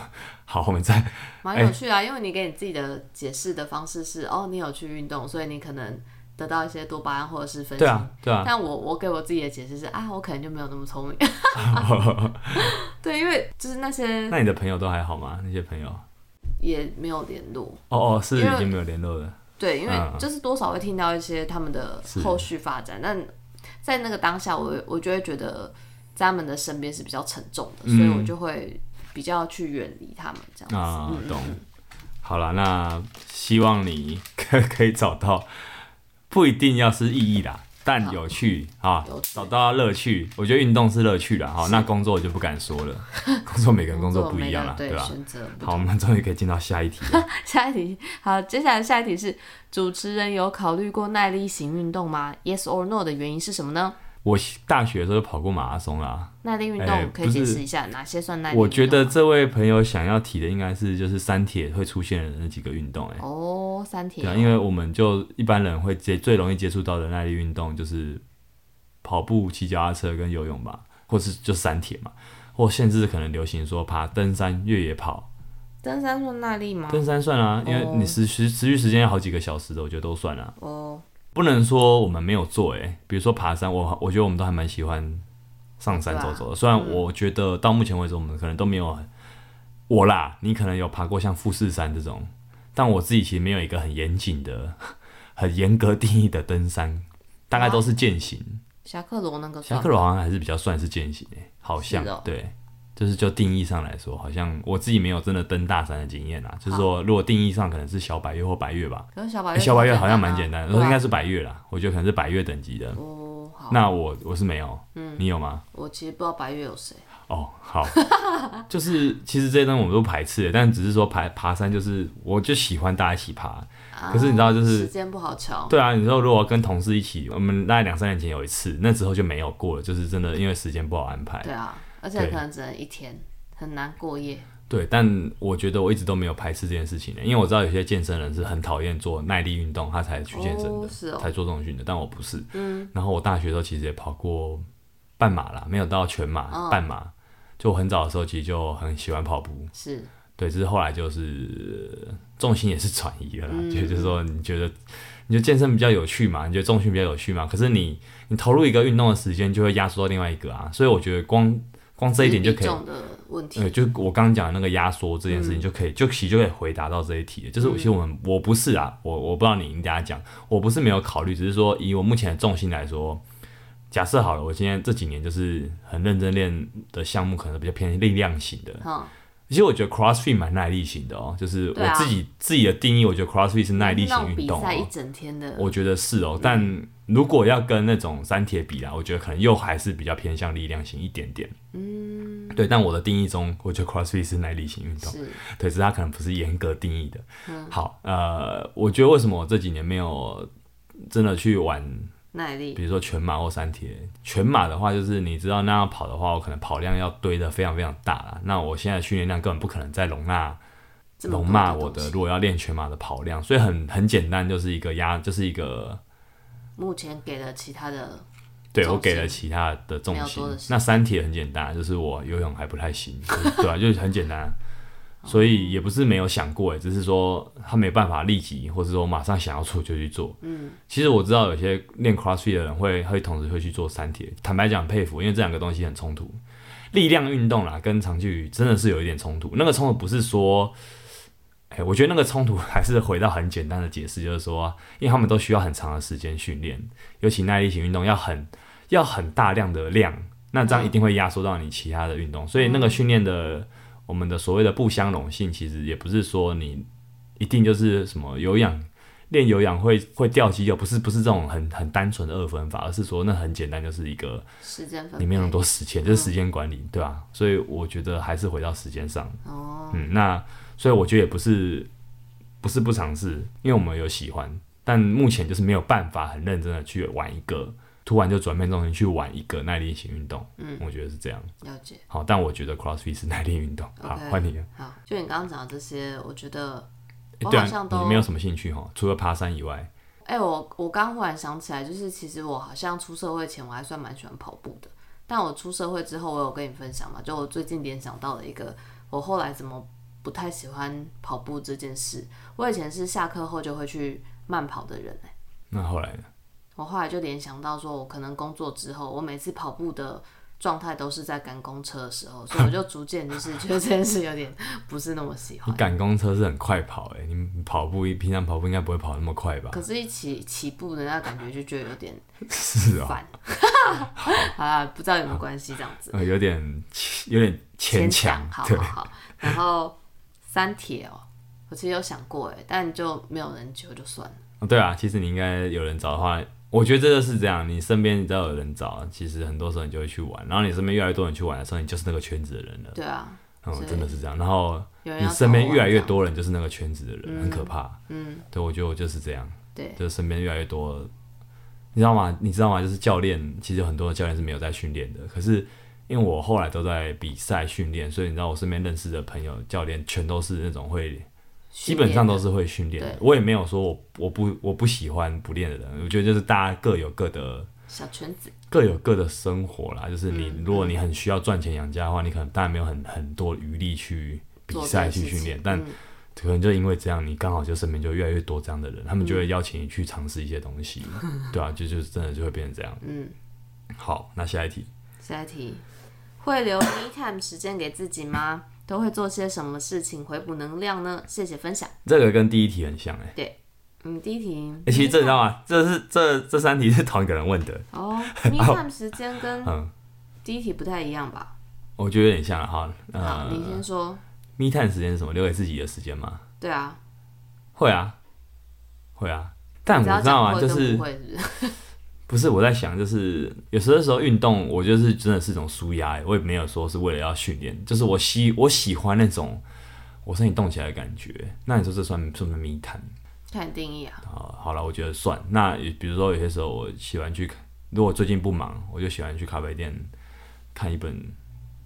好，我们再 蛮有趣啊，欸、因为你给你自己的解释的方式是，哦，你有去运动，所以你可能得到一些多巴胺或者是分析。对啊，对啊。但我我给我自己的解释是，啊，我可能就没有那么聪明。对，因为就是那些，那你的朋友都还好吗？那些朋友？也没有联络哦哦，是已经没有联络了。对，因为就是多少会听到一些他们的后续发展，但在那个当下，我我就会觉得在他们的身边是比较沉重的，所以我就会比较去远离他们这样子。啊，懂。好了，那希望你可 可以找到不一定要是意义啦，但有趣啊，找到乐趣。我觉得运动是乐趣了哈，那工作我就不敢说了，工作每个人工作不一样了，对吧？好，我们终于可以进到下一题。下一题，好，接下来下一题是：主持人有考虑过耐力型运动吗？Yes or no 的原因是什么呢？我大学的时候跑过马拉松啦。耐力运动可以解释一下哪些算耐力？我觉得这位朋友想要提的应该是就是三铁会出现的那几个运动。哎，哦，三铁。对啊，因为我们就一般人会接最容易接触到的耐力运动就是跑步、骑脚踏车跟游泳吧，或是就三铁嘛，或甚至可能流行说爬登山、越野跑。登山算耐力吗？登山算啊，因为你持持持续时间要好几个小时的，我觉得都算啊。哦。不能说我们没有做诶、欸，比如说爬山，我我觉得我们都还蛮喜欢上山走走的。虽然我觉得到目前为止我们可能都没有我啦，你可能有爬过像富士山这种，但我自己其实没有一个很严谨的、很严格定义的登山，大概都是践行。侠客罗那个，侠客罗好像还是比较算是践行诶、欸，好像、喔、对。就是就定义上来说，好像我自己没有真的登大山的经验啦。就是说，如果定义上可能是小白月或白月吧。可是小百岳，小白月好像蛮简单的，应该是白月啦。我觉得可能是白月等级的。哦，好。那我我是没有，嗯，你有吗？我其实不知道白月有谁。哦，好。就是其实这些东西我们都排斥的，但只是说爬爬山，就是我就喜欢大家一起爬。可是你知道，就是时间不好瞧。对啊，你说如果跟同事一起，我们大概两三年前有一次，那之后就没有过了，就是真的因为时间不好安排。对啊。而且可能只能一天，很难过夜。对，但我觉得我一直都没有排斥这件事情的，因为我知道有些健身人是很讨厌做耐力运动，他才去健身的，哦哦、才做这种训的。但我不是。嗯。然后我大学的时候其实也跑过半马啦，没有到全马，哦、半马。就很早的时候其实就很喜欢跑步。是。对，只是后来就是重心也是转移了啦，嗯、就就是说你觉得你觉得健身比较有趣嘛？你觉得重训比较有趣嘛？可是你你投入一个运动的时间就会压缩到另外一个啊，所以我觉得光。光这一点就可以，对，就我刚刚讲的那个压缩这件事情就可以，嗯、就其实就可以回答到这一题。就是其实我们、嗯、我不是啊，我我不知道你应该讲，我不是没有考虑，只是说以我目前的重心来说，假设好了，我今天这几年就是很认真练的项目，可能比较偏力量型的。嗯其实我觉得 CrossFit 蛮耐力型的哦，就是我自己、啊、自己的定义，我觉得 CrossFit 是耐力型运动、哦。比赛一整天的，我觉得是哦。但如果要跟那种三铁比啦，我觉得可能又还是比较偏向力量型一点点。嗯，对。但我的定义中，我觉得 CrossFit 是耐力型运动。是，对，只是它可能不是严格定义的。嗯，好，呃，我觉得为什么我这几年没有真的去玩？耐力，比如说全马或三铁，全马的话就是你知道那样跑的话，我可能跑量要堆得非常非常大了。那我现在训练量根本不可能再容纳容纳我的，如果要练全马的跑量，所以很很简单，就是一个压，就是一个目前给了其他的，对我给了其他的重心。那三铁很简单，就是我游泳还不太行，对吧、啊？就是很简单。所以也不是没有想过哎，只是说他没办法立即，或者说马上想要做就去做。嗯，其实我知道有些练 CrossFit 的人会会同时会去做三铁，坦白讲佩服，因为这两个东西很冲突。力量运动啦，跟长距离真的是有一点冲突。那个冲突不是说，哎，我觉得那个冲突 还是回到很简单的解释，就是说，因为他们都需要很长的时间训练，尤其耐力型运动要很要很大量的量，那这样一定会压缩到你其他的运动，所以那个训练的。我们的所谓的不相容性，其实也不是说你一定就是什么有氧练有氧会会掉肌肉，不是不是这种很很单纯的二分法，而是说那很简单，就是一个时间里面有很多时间，就是时间管理，对吧？所以我觉得还是回到时间上。哦，嗯，那所以我觉得也不是不是不尝试，因为我们有喜欢，但目前就是没有办法很认真的去玩一个。突然就转变重心去玩一个耐力型运动，嗯，我觉得是这样。了解。好，但我觉得 CrossFit 是耐力运动。好，换你了。好，就你刚刚讲的这些，我觉得我好像都、欸啊、你没有什么兴趣哈，除了爬山以外。哎、欸，我我刚忽然想起来，就是其实我好像出社会前我还算蛮喜欢跑步的，但我出社会之后，我有跟你分享嘛，就我最近联想到了一个，我后来怎么不太喜欢跑步这件事。我以前是下课后就会去慢跑的人、欸，那后来呢？我后来就联想到，说我可能工作之后，我每次跑步的状态都是在赶公车的时候，所以我就逐渐就是觉得这件事有点不是那么喜欢。你赶公车是很快跑哎、欸，你跑步平常跑步应该不会跑那么快吧？可是，一起起步的那感觉就觉得有点 是啊、喔，好啊，不知道有没有关系这样子，呃，有点有点牵强，好好好。然后三铁哦，我其实有想过哎，但就没有人揪就算了。哦，对啊，其实你应该有人找的话。我觉得真的是这样，你身边你只要有人找，其实很多时候你就会去玩，然后你身边越来越多人去玩的时候，你就是那个圈子的人了。对啊，嗯，真的是这样。然后你身边越来越多人，就是那个圈子的人，嗯、很可怕。嗯，对，我觉得我就是这样。对，就是身边越来越多，你知道吗？你知道吗？就是教练，其实很多的教练是没有在训练的，可是因为我后来都在比赛训练，所以你知道我身边认识的朋友教练全都是那种会。基本上都是会训练的，我也没有说我我不我不喜欢不练的人，我觉得就是大家各有各的小圈子，各有各的生活啦。就是你如果你很需要赚钱养家的话，你可能当然没有很很多余力去比赛去训练，但可能就因为这样，你刚好就身边就越来越多这样的人，他们就会邀请你去尝试一些东西，对啊，就就真的就会变成这样。嗯，好，那下一题，下一题，会留 me time 时间给自己吗？都会做些什么事情回补能量呢？谢谢分享。这个跟第一题很像哎。对，嗯，第一题。其实这你知道吗？这是这这三题是同一个人问的。哦，me time 时间跟第一题不太一样吧？我觉得有点像哈。好，呃、你先说。me time 时间是什么？留给自己的时间吗？对啊。会啊。会啊。但我知道啊？就是。不是我在想，就是有时候时候运动，我就是真的是一种舒压，我也没有说是为了要训练，就是我喜我喜欢那种我身体动起来的感觉。那你说这算算不算 me time？看定义啊。好，好了，我觉得算。那比如说有些时候我喜欢去，如果最近不忙，我就喜欢去咖啡店看一本。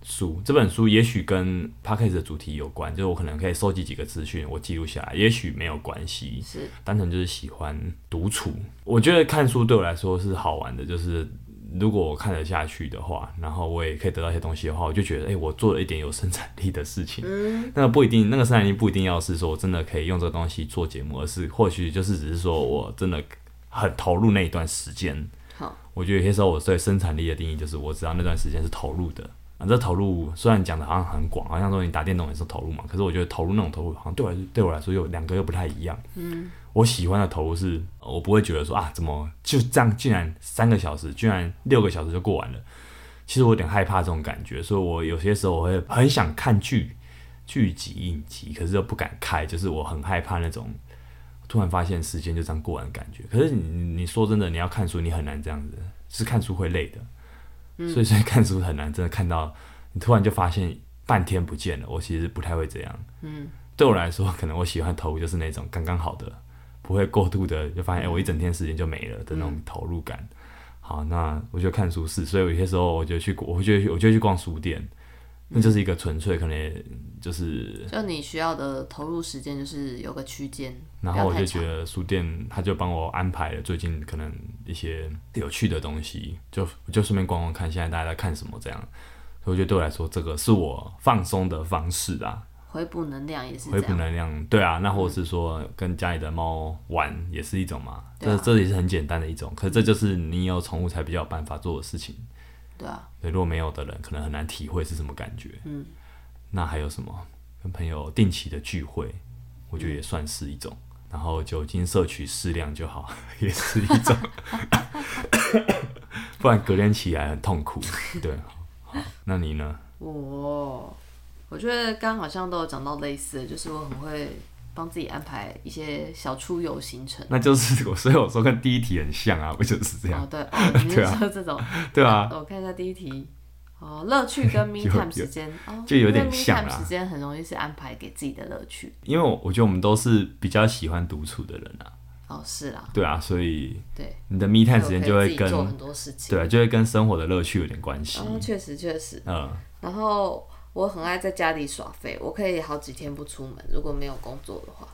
书这本书也许跟 Podcast 的主题有关，就是我可能可以收集几个资讯，我记录下来，也许没有关系，是单纯就是喜欢独处。我觉得看书对我来说是好玩的，就是如果我看得下去的话，然后我也可以得到一些东西的话，我就觉得，哎、欸，我做了一点有生产力的事情。嗯，那个不一定，那个生产力不一定要是说我真的可以用这个东西做节目，而是或许就是只是说我真的很投入那一段时间。好，我觉得有些时候我对生产力的定义就是我知道那段时间是投入的。啊，这投入虽然讲的好像很广，好像说你打电动也是投入嘛，可是我觉得投入那种投入，好像对我对我来说有两个又不太一样。嗯，我喜欢的投入是，我不会觉得说啊，怎么就这样，竟然三个小时，居然六个小时就过完了。其实我有点害怕这种感觉，所以我有些时候我会很想看剧、剧集、影集，可是又不敢开，就是我很害怕那种突然发现时间就这样过完的感觉。可是你你说真的，你要看书，你很难这样子，是看书会累的。所以，所以看书很难，真的看到你突然就发现半天不见了。我其实不太会这样。嗯，对我来说，可能我喜欢投入就是那种刚刚好的，不会过度的，就发现哎、欸，我一整天时间就没了的那种投入感。好，那我就看书是，所以有些时候我就去，我就我就去逛书店。那就是一个纯粹可能就是，就你需要的投入时间就是有个区间，然后我就觉得书店他就帮我安排了最近可能一些有趣的东西，就就顺便逛逛看现在大家在看什么这样，所以我觉得对我来说这个是我放松的方式啊，回补能量也是回补能量，对啊，那或者是说跟家里的猫玩也是一种嘛，这这也是很简单的一种，可是这就是你有宠物才比较有办法做的事情。对啊，如果没有的人，可能很难体会是什么感觉。嗯，那还有什么？跟朋友定期的聚会，我觉得也算是一种。嗯、然后酒精摄取适量就好，也是一种。不然隔天起来很痛苦。对，好，那你呢？我，我觉得刚好像都有讲到类似的，就是我很会。帮自己安排一些小出游行程，那就是我，所以我说跟第一题很像啊，不就是这样？哦，对，哦，你是说这种？对啊。我看一下第一题，哦，乐趣跟 me time 时间，哦，就有点像啊。时间很容易是安排给自己的乐趣，因为我我觉得我们都是比较喜欢独处的人啊。哦，是啊。对啊，所以对你的 me time 时间就会跟做很多事情，对，就会跟生活的乐趣有点关系。哦，确实确实，嗯，然后我很爱在家里耍废，我可以好几天不出门，如果没有工作的话。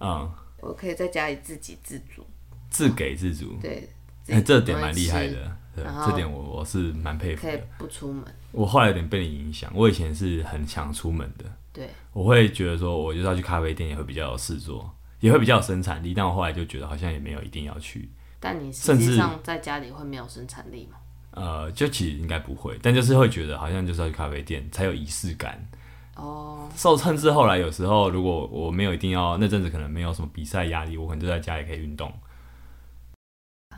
嗯，我可以在家里自给自足，自给自足，对，哎，这点蛮厉害的，对，这点我我是蛮佩服的。可以不出门，我后来有点被你影响，我以前是很想出门的，对，我会觉得说，我就是要去咖啡店也会比较有事做，也会比较有生产力，但我后来就觉得好像也没有一定要去。但你实际上在家里会没有生产力吗？呃，就其实应该不会，但就是会觉得好像就是要去咖啡店才有仪式感。哦，受甚至后来有时候，如果我没有一定要那阵子，可能没有什么比赛压力，我可能就在家里可以运动。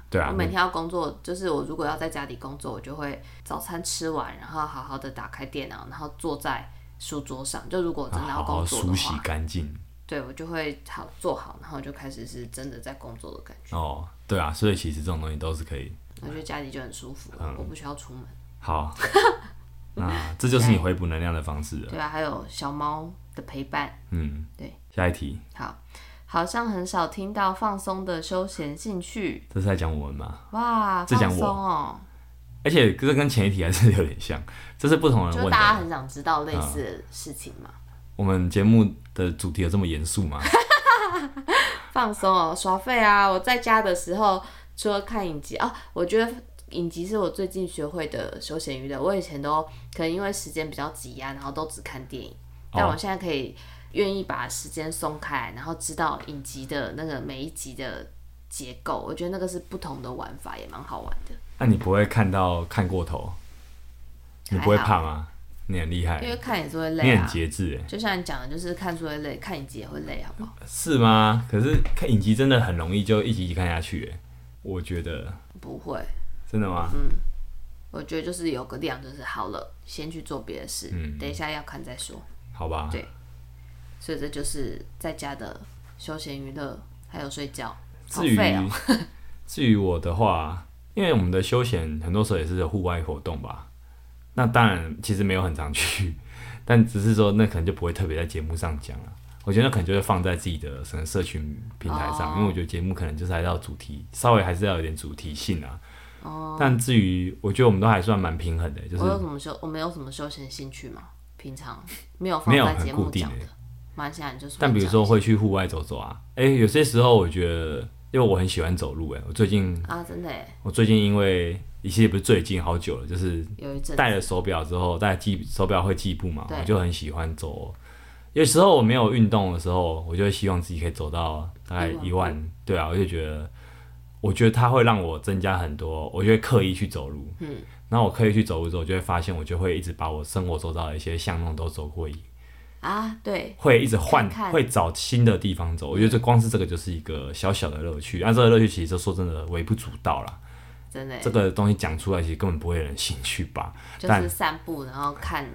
对啊，我每天要工作，就是我如果要在家里工作，我就会早餐吃完，然后好好的打开电脑，然后坐在书桌上。就如果真的要工作的话，好好梳洗干净，对我就会好做好，然后就开始是真的在工作的感觉。哦，对啊，所以其实这种东西都是可以。我觉得家里就很舒服，嗯、我不需要出门。好，那这就是你回补能量的方式了。对啊，还有小猫的陪伴。嗯，对。下一题。好，好像很少听到放松的休闲兴趣。这是在讲我们吗？哇，放松哦。而且这跟前一题还是有点像，这是不同人问的。就大家很想知道类似的事情嘛。嗯、我们节目的主题有这么严肃吗？放松哦，耍废啊！我在家的时候，除了看影集啊，我觉得影集是我最近学会的休闲娱乐。我以前都可能因为时间比较挤压，然后都只看电影，但我现在可以愿意把时间松开，然后知道影集的那个每一集的结构。我觉得那个是不同的玩法，也蛮好玩的。那你不会看到看过头？你不会怕吗？你很厉害，因为看也是会累，你很节制哎。就像你讲的，就是看书会累，看影集也会累，好不好？是吗？可是看影集真的很容易就一集一集看下去哎，我觉得不会，真的吗？嗯，我觉得就是有个量，就是好了，先去做别的事，嗯，等一下要看再说，好吧？对，所以这就是在家的休闲娱乐，还有睡觉。至于 至于我的话。因为我们的休闲很多时候也是户外活动吧，那当然其实没有很常去，但只是说那可能就不会特别在节目上讲了。我觉得可能就会放在自己的什么社群平台上，哦、因为我觉得节目可能就是还是要主题，稍微还是要有点主题性啊。哦。但至于我觉得我们都还算蛮平衡的，就是我有什么休我没有什么休闲兴趣吗？平常没有放在节目讲的，蛮显然就是。但比如说会去户外走走啊，哎、欸，有些时候我觉得。因为我很喜欢走路，哎，我最近啊，真的，我最近因为其实也不是最近，好久了，就是戴了手表之后，戴记手表会计步嘛，我就很喜欢走。有时候我没有运动的时候，我就会希望自己可以走到大概一万，嗯、对啊，我就觉得，我觉得它会让我增加很多，我就会刻意去走路，嗯，然后我刻意去走路之后，我就会发现，我就会一直把我生活周遭的一些巷弄都走过一。啊，对，会一直换，会找新的地方走。我觉得这光是这个就是一个小小的乐趣。那、啊、这个乐趣其实说真的微不足道啦。真的，这个东西讲出来其实根本不会有人 兴趣吧？就是散步，然后看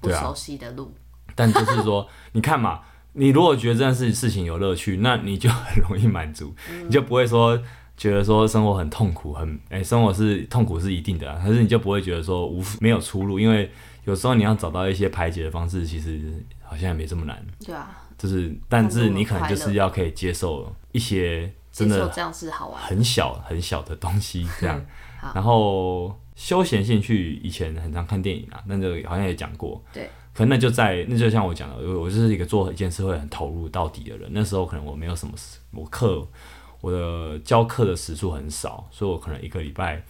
不熟悉的路。啊、但就是说，你看嘛，你如果觉得这件事事情有乐趣，那你就很容易满足，嗯、你就不会说觉得说生活很痛苦，很哎、欸，生活是痛苦是一定的、啊，可是你就不会觉得说无没有出路，因为有时候你要找到一些排解的方式，其实。好像也没这么难，对啊，就是，但是你可能就是要可以接受一些真的这样是好玩，很小很小的东西这样。然后休闲兴趣以前很常看电影啊，那这个好像也讲过，对。可能那就在那就像我讲的，我就是一个做一件事会很投入到底的人。那时候可能我没有什么事，我课我的教课的时数很少，所以我可能一个礼拜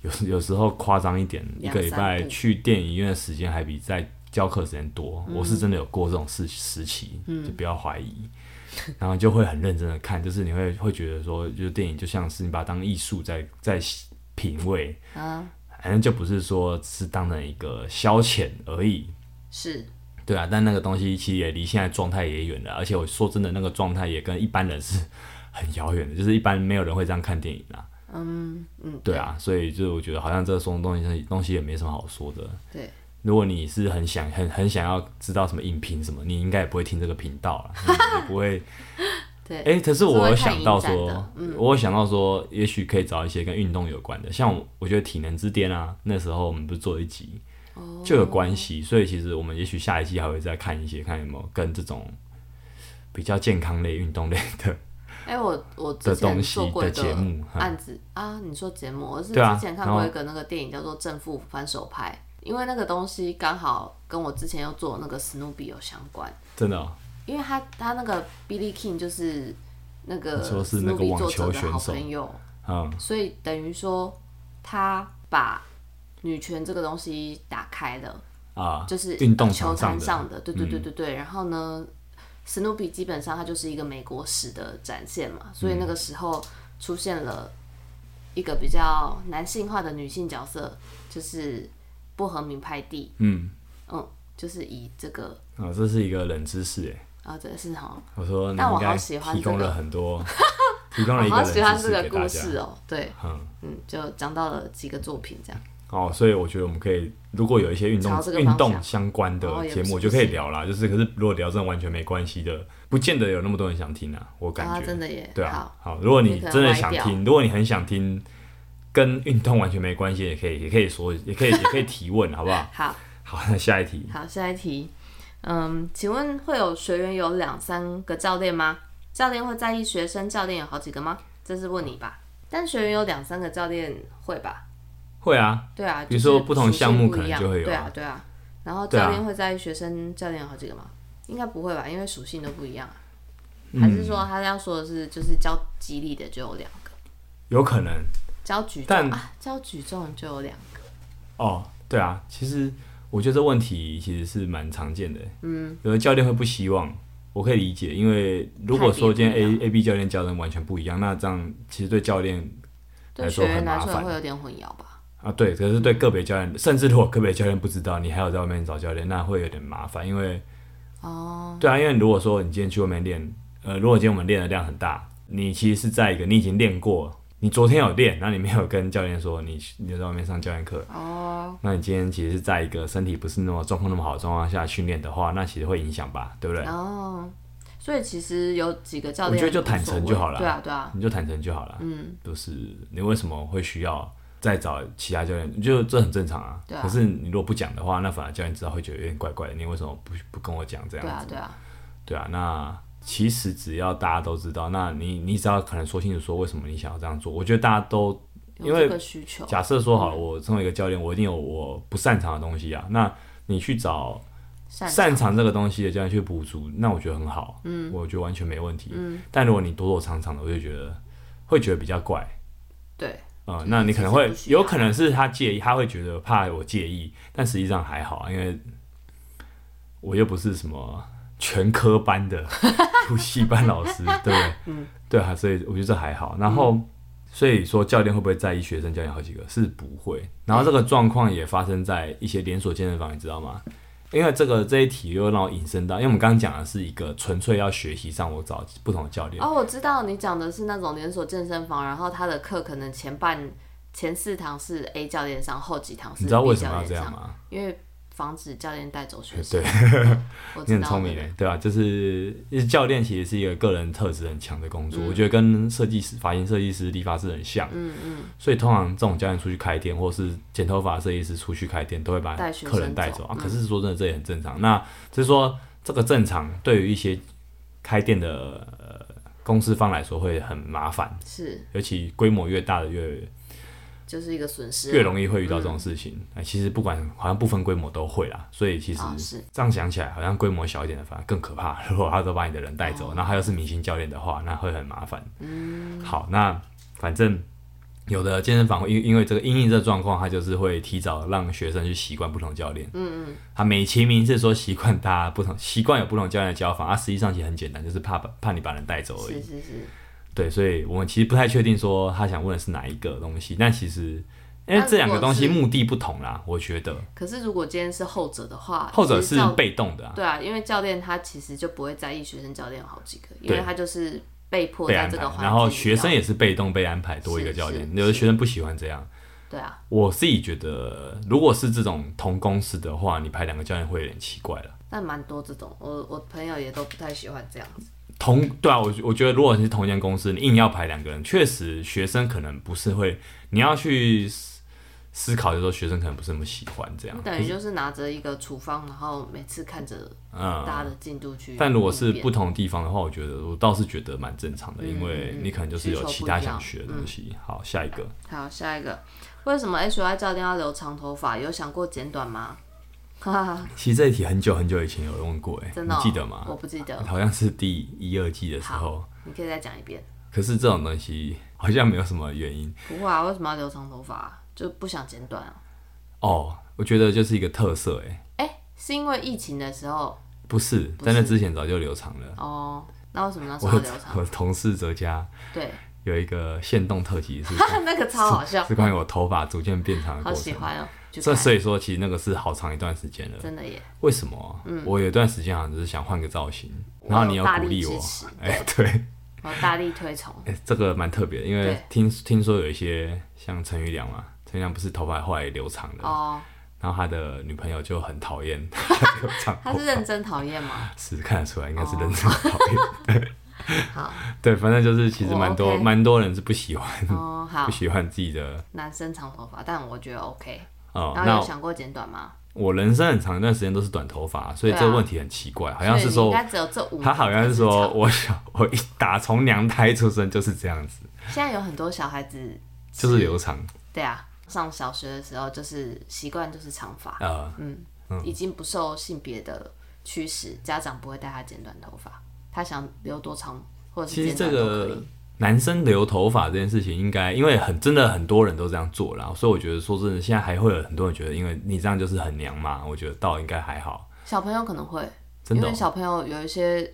有 有时候夸张一点，一个礼拜去电影院的时间还比在。教课时间多，我是真的有过这种事时期，嗯、就不要怀疑，然后就会很认真的看，就是你会会觉得说，就是电影就像是你把它当艺术在在品味，啊，反正就不是说是当成一个消遣而已，是，对啊，但那个东西其实也离现在状态也远了，而且我说真的，那个状态也跟一般人是 很遥远的，就是一般没有人会这样看电影啦，嗯嗯，对啊，所以就我觉得好像这种东西东西也没什么好说的，对。如果你是很想很很想要知道什么影评什么，你应该也不会听这个频道了，也不会。对，哎、欸，可是我有想到说，嗯、我有想到说，也许可以找一些跟运动有关的，像我，我觉得体能之巅啊，那时候我们不是做一集，就有关系，所以其实我们也许下一季还会再看一些，看有没有跟这种比较健康类、运动类的。哎、欸，我我之前做过一个案子啊，你说节目，我是之前看过一个那个电影叫做《正负反手拍》。因为那个东西刚好跟我之前要做那个史努比有相关，真的、哦。因为他他那个 Billy King 就是那个史努比作者的好朋友，嗯，所以等于说他把女权这个东西打开了啊，就是运动球场上的，对对对对对。嗯、然后呢，史努比基本上它就是一个美国史的展现嘛，所以那个时候出现了一个比较男性化的女性角色，就是。薄荷名派地，嗯嗯，就是以这个，啊，这是一个冷知识哎，啊，这是哈，我说，但我好喜欢提供了很多，提供了一个冷知识给大家，哦，对，嗯嗯，就讲到了几个作品这样，哦，所以我觉得我们可以，如果有一些运动运动相关的节目，就可以聊啦。就是，可是如果聊这种完全没关系的，不见得有那么多人想听啊。我感觉、啊、真的耶。对啊，好，好，如果你真的想听，如果你很想听，跟运动完全没关系，也可以，也可以说，也可以，也可以提问，好不好？好，好，那下一题。好，下一题。嗯，请问会有学员有两三个教练吗？教练会在意学生教练有好几个吗？这是问你吧。但学员有两三个教练会吧？会啊，对啊，比如说不同项目可能就会有，对啊，对啊。然后教练会在意学生教练有好几个吗？应该不会吧，因为属性都不一样啊。还是说他要说的是，就是教肌力的就有两个？有可能。教举重啊，教举重就有两个。哦，对啊，其实我觉得这问题其实是蛮常见的。嗯，有的教练会不希望，我可以理解，因为如果说今天 A A B 教练教的完全不一样，那这样其实对教练来说很麻烦，会有点混淆吧。啊，对，可是对个别教练，甚至如果个别教练不知道，你还要在外面找教练，那会有点麻烦，因为，哦，对啊，因为如果说你今天去外面练，呃，如果今天我们练的量很大，你其实是在一个你已经练过，你昨天有练，那你没有跟教练说你你在外面上教练课，哦，那你今天其实是在一个身体不是那么状况那么好的状况下训练的话，那其实会影响吧，对不对？哦，所以其实有几个教练，我觉得就坦诚就好了，对啊，对啊，你就坦诚就好了，嗯，就是你为什么会需要？再找其他教练，就这很正常啊。对啊。可是你如果不讲的话，那反而教练知道会觉得有点怪怪的。你为什么不不跟我讲这样子？对啊，对啊。对啊，那其实只要大家都知道，那你你只要可能说清楚说为什么你想要这样做。我觉得大家都因为假设说好了，我身为一个教练，我一定有我不擅长的东西啊。那你去找擅长这个东西的教练去补足，那我觉得很好。嗯。我觉得完全没问题。嗯。但如果你躲躲藏藏的，我就觉得会觉得比较怪。对。嗯，那你可能会有可能是他介意，他会觉得怕我介意，但实际上还好，因为我又不是什么全科班的补习班老师，对不对？嗯，对啊，所以我觉得这还好。然后，所以说教练会不会在意学生教练好几个？是不会。然后这个状况也发生在一些连锁健身房，你知道吗？因为这个这一题又让我引申到，因为我们刚刚讲的是一个纯粹要学习上，我找不同的教练。哦，我知道你讲的是那种连锁健身房，然后他的课可能前半前四堂是 A 教练上，后几堂是 B 教练上。你知道为什么要这样吗？因为。防止教练带走学生。对，你很聪明诶，对吧？就是教练其实是一个个人特质很强的工作，嗯、我觉得跟设计师、发型设计师、理发师很像。嗯嗯。所以通常这种教练出去开店，或是剪头发设计师出去开店，都会把客人带走啊。可是说真的，这也很正常。那就是说，这个正常对于一些开店的、呃、公司方来说会很麻烦。是。尤其规模越大的越。就是一个损失，越容易会遇到这种事情。哎、嗯，其实不管好像不分规模都会啦，所以其实这样想起来，好像规模小一点的反而更可怕。如果他都把你的人带走，然后他又是明星教练的话，那会很麻烦。嗯，好，那反正有的健身房因因为这个因应这个状况，他就是会提早让学生去习惯不同教练。嗯嗯，他美其名是说习惯大家不同，习惯有不同教练的教法，啊，实际上其实很简单，就是怕怕你把人带走而已。是是是。对，所以我们其实不太确定说他想问的是哪一个东西，但其实因为这两个东西目的不同啦，我觉得。可是如果今天是后者的话，后者是被动的啊。对啊，因为教练他其实就不会在意学生教练有好几个，因为他就是被迫在这个环境，然后学生也是被动被安排多一个教练，有的学生不喜欢这样。对啊，我自己觉得，如果是这种同公司的话，你排两个教练会有点奇怪了。但蛮多这种，我我朋友也都不太喜欢这样子。同对啊，我我觉得如果你是同一间公司，你硬要排两个人，确实学生可能不是会，你要去思考的时候，学生可能不是那么喜欢这样。等于就是拿着一个处方，然后每次看着大家的进度去、嗯。但如果是不同地方的话，我觉得我倒是觉得蛮正常的，嗯、因为你可能就是有其他想学的东西。好，下一个。好，下一个。为什么 HY 教练要留长头发？有想过剪短吗？其实这一题很久很久以前有人问过，哎，你记得吗？我不记得，好像是第一二季的时候。你可以再讲一遍。可是这种东西好像没有什么原因。不会啊，为什么要留长头发？就不想剪短啊？哦，我觉得就是一个特色，哎。哎，是因为疫情的时候？不是，在那之前早就留长了。哦，那为什么那时候留长？我同事哲家对有一个限动特辑，是 那个超好笑，是关于我头发逐渐变长的过程。好喜欢哦。这所以说，其实那个是好长一段时间了。真的耶？为什么？嗯，我有一段时间好像只是想换个造型，然后你要鼓励我，哎，对，我大力推崇。哎，这个蛮特别的，因为听听说有一些像陈玉良嘛，陈玉良不是头发后来留长的哦，然后他的女朋友就很讨厌。长他是认真讨厌吗？是看得出来，应该是认真讨厌。好，对，反正就是其实蛮多蛮、OK、多人是不喜欢哦，好，不喜欢自己的男生长头发，但我觉得 OK 哦。然后有想过剪短吗？我人生很长一段时间都是短头发，所以这个问题很奇怪，啊、好像是说他好像是说我小我一打从娘胎出生就是这样子。现在有很多小孩子就是留长，对啊，上小学的时候就是习惯就是长发，呃、嗯嗯，已经不受性别的驱使，家长不会带他剪短头发，他想留多长或者是剪短都可以。男生留头发这件事情，应该因为很真的很多人都这样做啦，所以我觉得说真的，现在还会有很多人觉得，因为你这样就是很娘嘛。我觉得倒应该还好。小朋友可能会，真的哦、因为小朋友有一些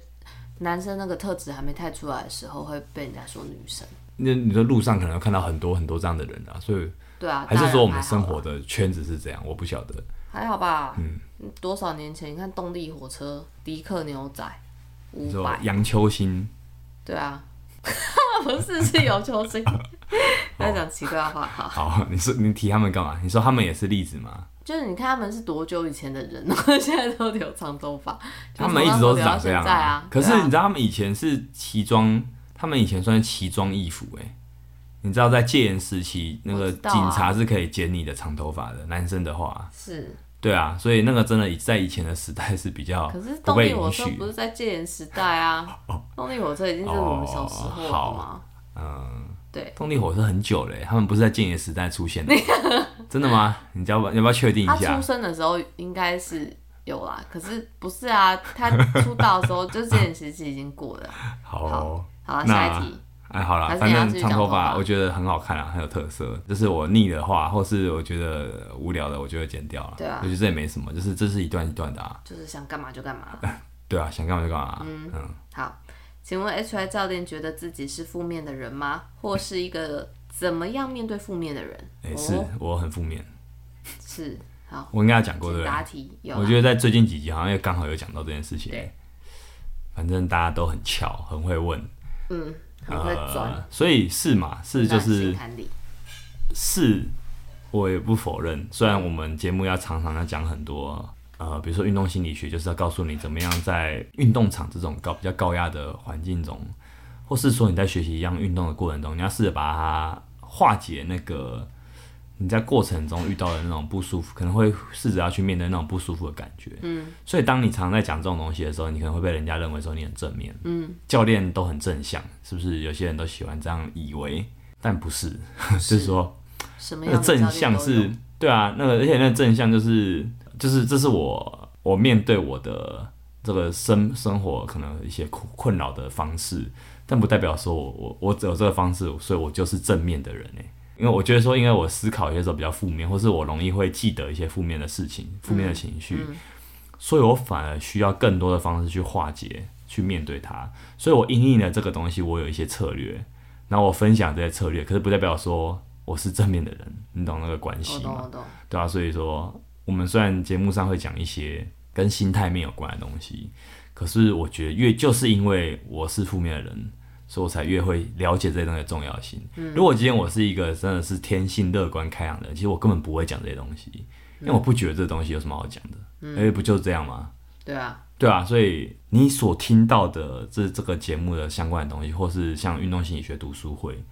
男生那个特质还没太出来的时候，会被人家说女生。那你的路上可能看到很多很多这样的人啊，所以对啊，还是说我们生活的圈子是这样？我不晓得，还好吧？嗯，多少年前你看动力火车、迪克牛仔、伍佰、杨秋兴，对啊。不是，是有球星在讲奇怪的话。好，好，你说你提他们干嘛？你说他们也是例子吗？就是你看他们是多久以前的人，现在都留长头发。他们一直都是长这样啊。可是你知道他们以前是奇装，他们以前算是奇装异服哎。你知道在戒严时期，那个警察是可以剪你的长头发的，男生的话是。对啊，所以那个真的在以前的时代是比较可是动力火车不是在戒严时代啊，动力火车已经是我们小时候了吗？嗯，对，动力火车很久了，他们不是在戒严时代出现的，真的吗？你要不要不要确定一下？他出生的时候应该是有啦，可是不是啊？他出道的时候就戒严时期已经过了。好，好，好，下一题。哎，好了，反正长头发我觉得很好看啊，很有特色。就是我腻的话，或是我觉得无聊的，我就会剪掉了。对啊，我觉得这也没什么，就是这是一段一段的啊。就是想干嘛就干嘛。对啊，想干嘛就干嘛。嗯嗯。好，请问 HY 教练觉得自己是负面的人吗？或是一个怎么样面对负面的人？哎，是我很负面。是，好，我应该有讲过对不对？答题有。我觉得在最近几集好像又刚好有讲到这件事情。对。反正大家都很巧，很会问。嗯。呃，所以是嘛？是就是是，我也不否认。虽然我们节目要常常要讲很多，呃，比如说运动心理学，就是要告诉你怎么样在运动场这种高比较高压的环境中，或是说你在学习一样运动的过程中，你要试着把它化解那个。你在过程中遇到的那种不舒服，可能会试着要去面对那种不舒服的感觉。嗯，所以当你常常在讲这种东西的时候，你可能会被人家认为说你很正面。嗯，教练都很正向，是不是？有些人都喜欢这样以为，但不是，是 就是说，那个正向是，对啊，那个而且那个正向就是就是这是我我面对我的这个生生活可能一些困困扰的方式，但不代表说我我我只有这个方式，所以我就是正面的人哎。因为我觉得说，因为我思考有些时候比较负面，或是我容易会记得一些负面的事情、负面的情绪，嗯嗯、所以我反而需要更多的方式去化解、去面对它。所以我因应了这个东西，我有一些策略，然后我分享这些策略，可是不代表说我是正面的人，你懂那个关系吗？对啊，所以说我们虽然节目上会讲一些跟心态面有关的东西，可是我觉得越就是因为我是负面的人。所以我才越会了解这些东西的重要性。嗯、如果今天我是一个真的是天性乐观开朗的人，其实我根本不会讲这些东西，因为我不觉得这东西有什么好讲的。嗯，哎，不就是这样吗？对啊，对啊。所以你所听到的这这个节目的相关的东西，或是像运动心理学读书会，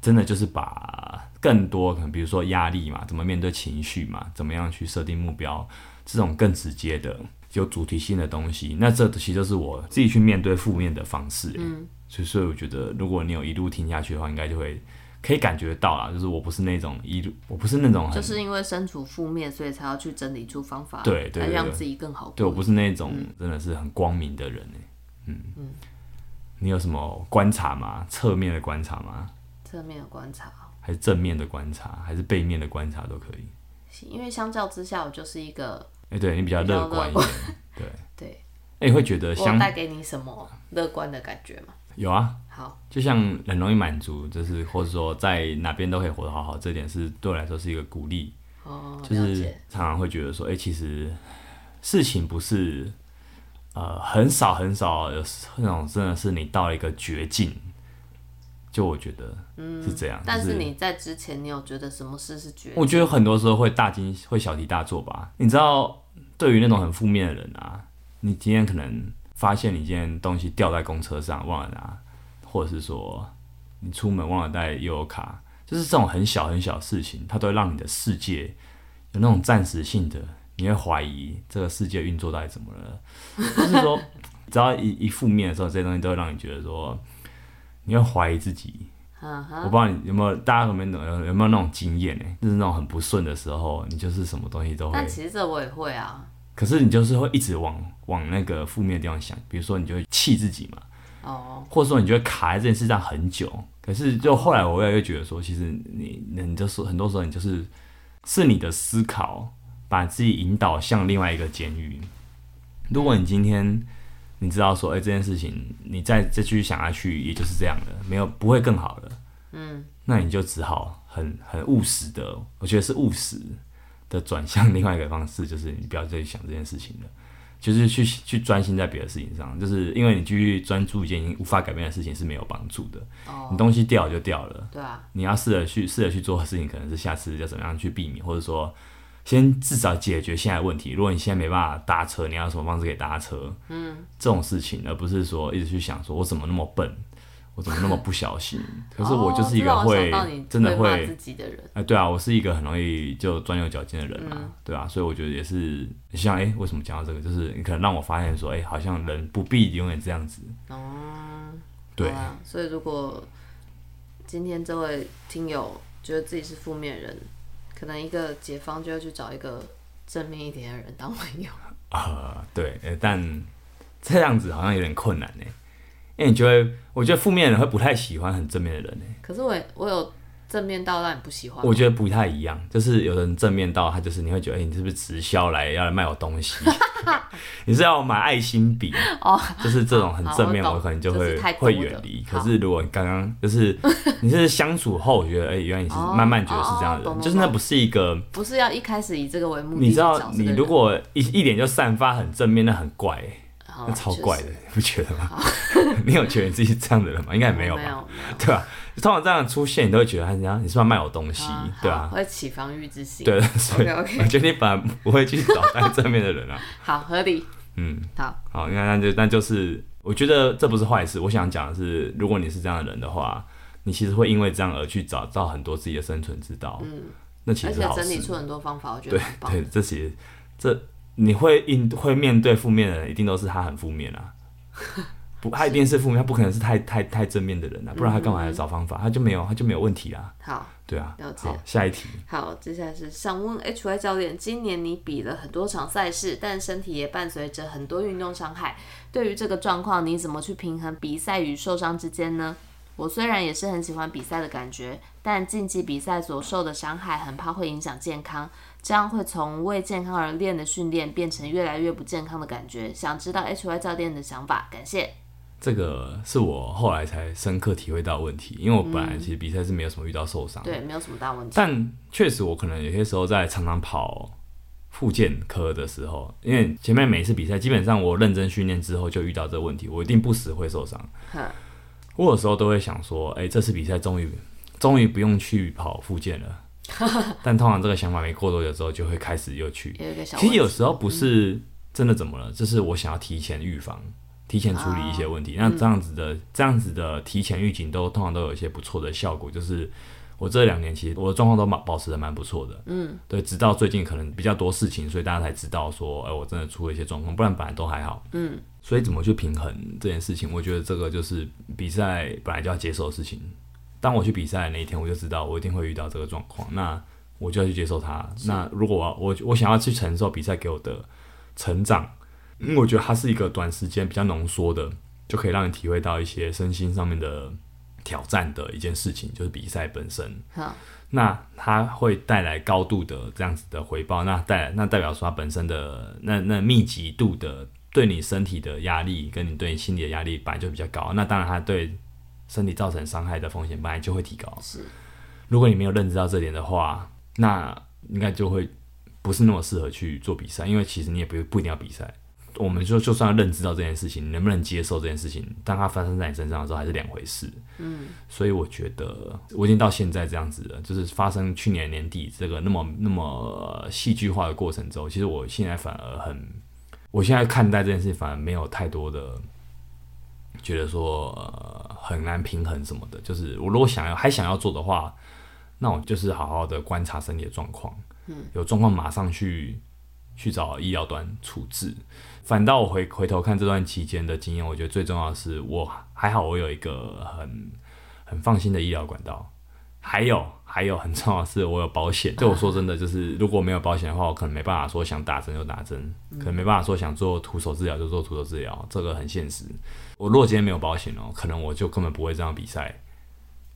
真的就是把更多可能，比如说压力嘛，怎么面对情绪嘛，怎么样去设定目标，这种更直接的、有主题性的东西，那这其实就是我自己去面对负面的方式。嗯。所以，所以我觉得，如果你有一路听下去的话，应该就会可以感觉到啦。就是我不是那种一路，我不是那种，就是因为身处负面，所以才要去整理出方法，对对，来让自己更好。对，我不是那种真的是很光明的人嗯嗯，你有什么观察吗？侧面的观察吗？侧面的观察，还是正面的观察，还是背面的观察都可以。因为相较之下，我就是一个，哎，对你比较乐观一点，对 对。哎，你会觉得相带给你什么乐观的感觉吗？有啊，好，就像很容易满足，就是或者说在哪边都可以活得好好，这点是对我来说是一个鼓励。哦，就是常常会觉得说，哎、欸，其实事情不是呃很少很少有那种真的是你到了一个绝境，就我觉得嗯是这样。嗯、但是你在之前，你有觉得什么事是绝？我觉得很多时候会大惊，会小题大做吧。你知道，对于那种很负面的人啊，你今天可能发现你今天东西掉在公车上忘了拿，或者是说你出门忘了带悠游卡，就是这种很小很小的事情，它都会让你的世界有那种暂时性的，你会怀疑这个世界运作到底怎么了。就是说，只要一一负面的时候，这些东西都会让你觉得说。你会怀疑自己，uh. 我不知道你有没有，大家有没有有有没有那种经验呢？就是那种很不顺的时候，你就是什么东西都会。但其实这我也会啊。可是你就是会一直往往那个负面的地方想，比如说你就会气自己嘛，哦，oh. 或者说你就会卡在这件事上很久。可是就后来我越来越觉得说，其实你你就是很多时候你就是是你的思考把自己引导向另外一个监狱。如果你今天。你知道说，哎、欸，这件事情你再再继续想下去，也就是这样的，没有不会更好的。嗯，那你就只好很很务实的，我觉得是务实的转向另外一个方式，就是你不要再去想这件事情了，就是去去专心在别的事情上，就是因为你继续专注一件已经无法改变的事情是没有帮助的。哦，你东西掉就掉了，对啊，你要试着去试着去做的事情，可能是下次要怎么样去避免，或者说。先至少解决现在的问题。如果你现在没办法搭车，你要什么方式可以搭车？嗯，这种事情，而不是说一直去想说，我怎么那么笨，我怎么那么不小心？可是我就是一个会真的会自己的人。哎，对啊，我是一个很容易就钻牛角尖的人啊，嗯、对啊，所以我觉得也是像哎、欸，为什么讲到这个？就是你可能让我发现说，哎、欸，好像人不必永远这样子。哦，对啊，所以如果今天这位听友觉得自己是负面人。可能一个解方就要去找一个正面一点的人当朋友啊、呃，对，但这样子好像有点困难呢，因为你觉得，我觉得负面的人会不太喜欢很正面的人呢。可是我我有。正面到让你不喜欢，我觉得不太一样。就是有人正面到他就是你会觉得，哎、欸，你是不是直销来要来卖我东西？你是要买爱心笔？哦，就是这种很正面，我可能就会就会远离。可是如果你刚刚就是你是相处后，我觉得哎、欸，原来你是慢慢觉得是这样的人，就是那不是一个不是要一开始以这个为目的。你知道，你如果一一点就散发很正面，那很怪、欸。那超怪的，你不觉得吗？你有觉得你自己是这样的人吗？应该也没有吧，对吧？通常这样出现，你都会觉得，你你是不是卖我东西，对吧？会起防御之心。对，所以我觉得你本来不会去找那个正面的人啊。好，合理。嗯，好，好，你看，那就那就是，我觉得这不是坏事。我想讲的是，如果你是这样的人的话，你其实会因为这样而去找到很多自己的生存之道。嗯，那其实。而且整理出很多方法，我觉得对对，这些这。你会应会面对负面的人，一定都是他很负面啊，不，他一定是负面，他不可能是太太太正面的人啊，不然他干嘛要找方法？他就没有，他就没有问题啊。好，对啊，了解。好，下一题。好，接下来是想问 HY 教练，今年你比了很多场赛事，但身体也伴随着很多运动伤害，对于这个状况，你怎么去平衡比赛与受伤之间呢？我虽然也是很喜欢比赛的感觉，但竞技比赛所受的伤害，很怕会影响健康。这样会从为健康而练的训练变成越来越不健康的感觉。想知道 HY 教练的想法，感谢。这个是我后来才深刻体会到问题，因为我本来其实比赛是没有什么遇到受伤，对，没有什么大问题。但确实我可能有些时候在常常跑复健科的时候，因为前面每一次比赛基本上我认真训练之后就遇到这个问题，我一定不时会受伤。呵我有时候都会想说，哎，这次比赛终于终于不用去跑复健了。但通常这个想法没过多久之后，就会开始又去。其实有时候不是真的怎么了，就、嗯、是我想要提前预防、提前处理一些问题。啊、那这样子的、嗯、这样子的提前预警，都通常都有一些不错的效果。就是我这两年其实我的状况都蛮保持的蛮不错的。嗯，对，直到最近可能比较多事情，所以大家才知道说，哎、欸，我真的出了一些状况，不然本来都还好。嗯，所以怎么去平衡这件事情？我觉得这个就是比赛本来就要接受的事情。当我去比赛的那一天，我就知道我一定会遇到这个状况，那我就要去接受它。那如果我我我想要去承受比赛给我的成长，因为我觉得它是一个短时间比较浓缩的，就可以让你体会到一些身心上面的挑战的一件事情，就是比赛本身。好那它会带来高度的这样子的回报，那带来那代表说它本身的那那密集度的对你身体的压力，跟你对你心理的压力本来就比较高。那当然它对。身体造成伤害的风险本来就会提高。是，如果你没有认知到这点的话，那应该就会不是那么适合去做比赛，因为其实你也不不一定要比赛。我们就就算认知到这件事情，你能不能接受这件事情，当它发生在你身上的时候，还是两回事。嗯，所以我觉得我已经到现在这样子了，就是发生去年年底这个那么那么戏剧化的过程中，其实我现在反而很，我现在看待这件事情反而没有太多的觉得说呃很难平衡什么的。就是我如果想要还想要做的话，那我就是好好的观察身体的状况，嗯，有状况马上去。去找医疗端处置，反倒我回回头看这段期间的经验，我觉得最重要的是我还好，我有一个很很放心的医疗管道，还有还有很重要的是我有保险。对我说真的，就是如果没有保险的话，我可能没办法说想打针就打针，可能没办法说想做徒手治疗就做徒手治疗，这个很现实。我如果今天没有保险哦，可能我就根本不会这样比赛，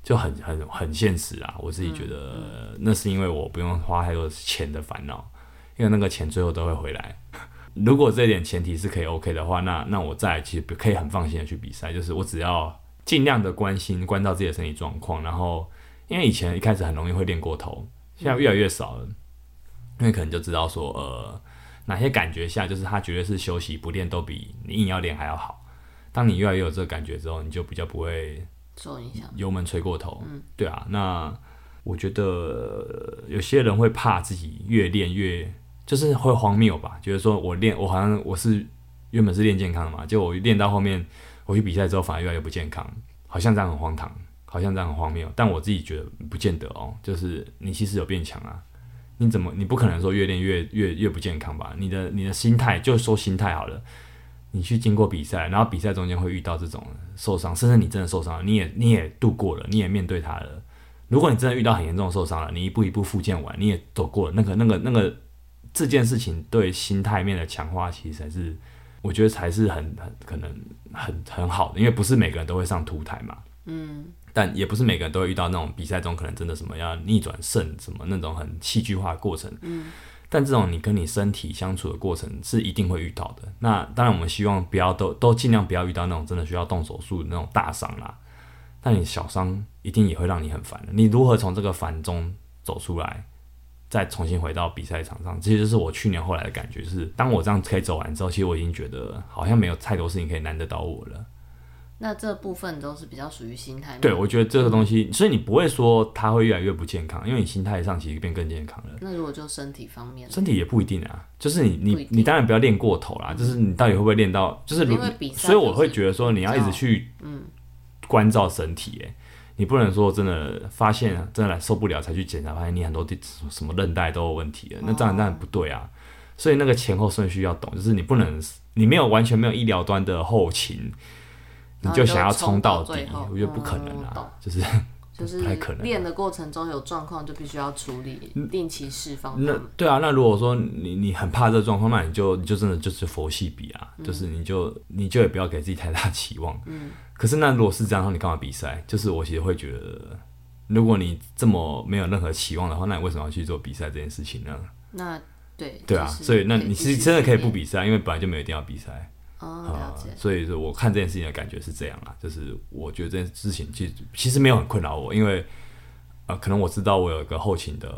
就很很很现实啊。我自己觉得那是因为我不用花太多钱的烦恼。因为那个钱最后都会回来。如果这点前提是可以 OK 的话，那那我再其实可以很放心的去比赛。就是我只要尽量的关心、关照自己的身体状况，然后因为以前一开始很容易会练过头，现在越来越少了。因为可能就知道说，呃，哪些感觉下就是他绝对是休息不练都比你硬要练还要好。当你越来越有这个感觉之后，你就比较不会受影响，油门吹过头。嗯，对啊。那我觉得有些人会怕自己越练越。就是会荒谬吧，觉得说我练我好像我是原本是练健康的嘛，就我练到后面我去比赛之后反而越来越不健康，好像这样很荒唐，好像这样很荒谬，但我自己觉得不见得哦，就是你其实有变强啊，你怎么你不可能说越练越越越不健康吧？你的你的心态就说心态好了，你去经过比赛，然后比赛中间会遇到这种受伤，甚至你真的受伤了，你也你也度过了，你也面对它了。如果你真的遇到很严重的受伤了，你一步一步复健完，你也走过了那个那个那个。这件事情对心态面的强化，其实才是我觉得才是很很可能很很好的，因为不是每个人都会上凸台嘛，嗯，但也不是每个人都会遇到那种比赛中可能真的什么要逆转胜什么那种很戏剧化的过程，嗯，但这种你跟你身体相处的过程是一定会遇到的。那当然我们希望不要都都尽量不要遇到那种真的需要动手术的那种大伤啦，但你小伤一定也会让你很烦的。你如何从这个烦中走出来？再重新回到比赛场上，这些就是我去年后来的感觉。就是当我这样可以走完之后，其实我已经觉得好像没有太多事情可以难得倒我了。那这部分都是比较属于心态。对，我觉得这个东西，所以你不会说它会越来越不健康，因为你心态上其实变更健康了。那如果就身体方面，身体也不一定啊。就是你你你当然不要练过头啦，嗯、就是你到底会不会练到，就是如所以我会觉得说你要一直去嗯关照身体、欸，哎。你不能说真的发现真的来受不了才去检查，发现你很多地什么韧带都有问题了，那当然当然不对啊。所以那个前后顺序要懂，就是你不能你没有完全没有医疗端的后勤，你就想要冲到底，我觉得不可能啊，就是就是 不太可能。练的过程中有状况就必须要处理，定期释放。那对啊，那如果说你你很怕这个状况，那你就你就真的就是佛系比啊，就是你就你就也不要给自己太大 期望。嗯。可是那如果是这样的话，你干嘛比赛？就是我其实会觉得，如果你这么没有任何期望的话，那你为什么要去做比赛这件事情呢？那对对啊，所以那你其实真的可以不比赛，因为本来就没有一定要比赛。哦，了解。所以说，我看这件事情的感觉是这样啊，就是我觉得这件事情其实其实没有很困扰我，因为呃，可能我知道我有一个后勤的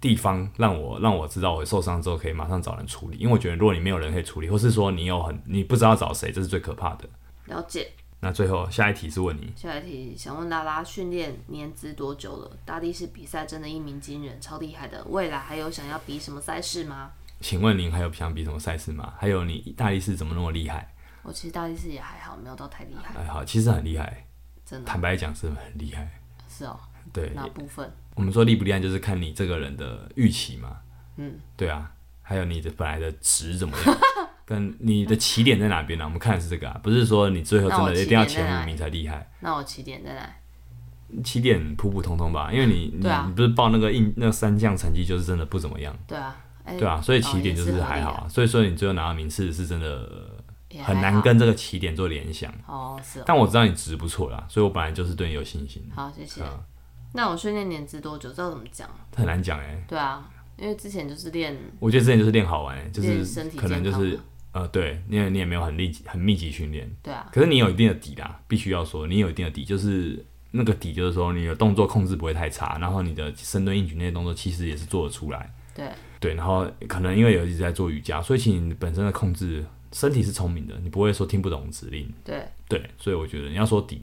地方，让我让我知道我受伤之后可以马上找人处理。因为我觉得，如果你没有人可以处理，或是说你有很你不知道找谁，这是最可怕的。了解。那最后下一题是问你，下一题想问拉拉训练年资多久了？大力士比赛真的一鸣惊人，超厉害的。未来还有想要比什么赛事吗？请问您还有想比什么赛事吗？还有你大力士怎么那么厉害？我其实大力士也还好，没有到太厉害。还好，其实很厉害，真的。坦白讲是很厉害。是哦。对。哪部分？我们说厉不厉害，就是看你这个人的预期嘛。嗯。对啊，还有你的本来的值怎么样？跟你的起点在哪边呢？我们看的是这个啊，不是说你最后真的一定要前五名才厉害。那我起点在哪？起点普普通通吧，因为你你你不是报那个印那三项成绩就是真的不怎么样。对啊，对啊，所以起点就是还好啊。所以说你最后拿到名次是真的很难跟这个起点做联想。哦，是。但我知道你值不错啦，所以我本来就是对你有信心。好，谢谢。那我训练年资多久？知道怎么讲？很难讲哎。对啊，因为之前就是练，我觉得之前就是练好玩，就是可能就是。呃，对，因为你也没有很密集、很密集训练，对啊。可是你有一定的底啦，必须要说，你有一定的底，就是那个底，就是说你的动作控制不会太差，然后你的深蹲、硬举那些动作其实也是做得出来。对对，然后可能因为有一直在做瑜伽，所以其实你本身的控制身体是聪明的，你不会说听不懂指令。对对，所以我觉得你要说底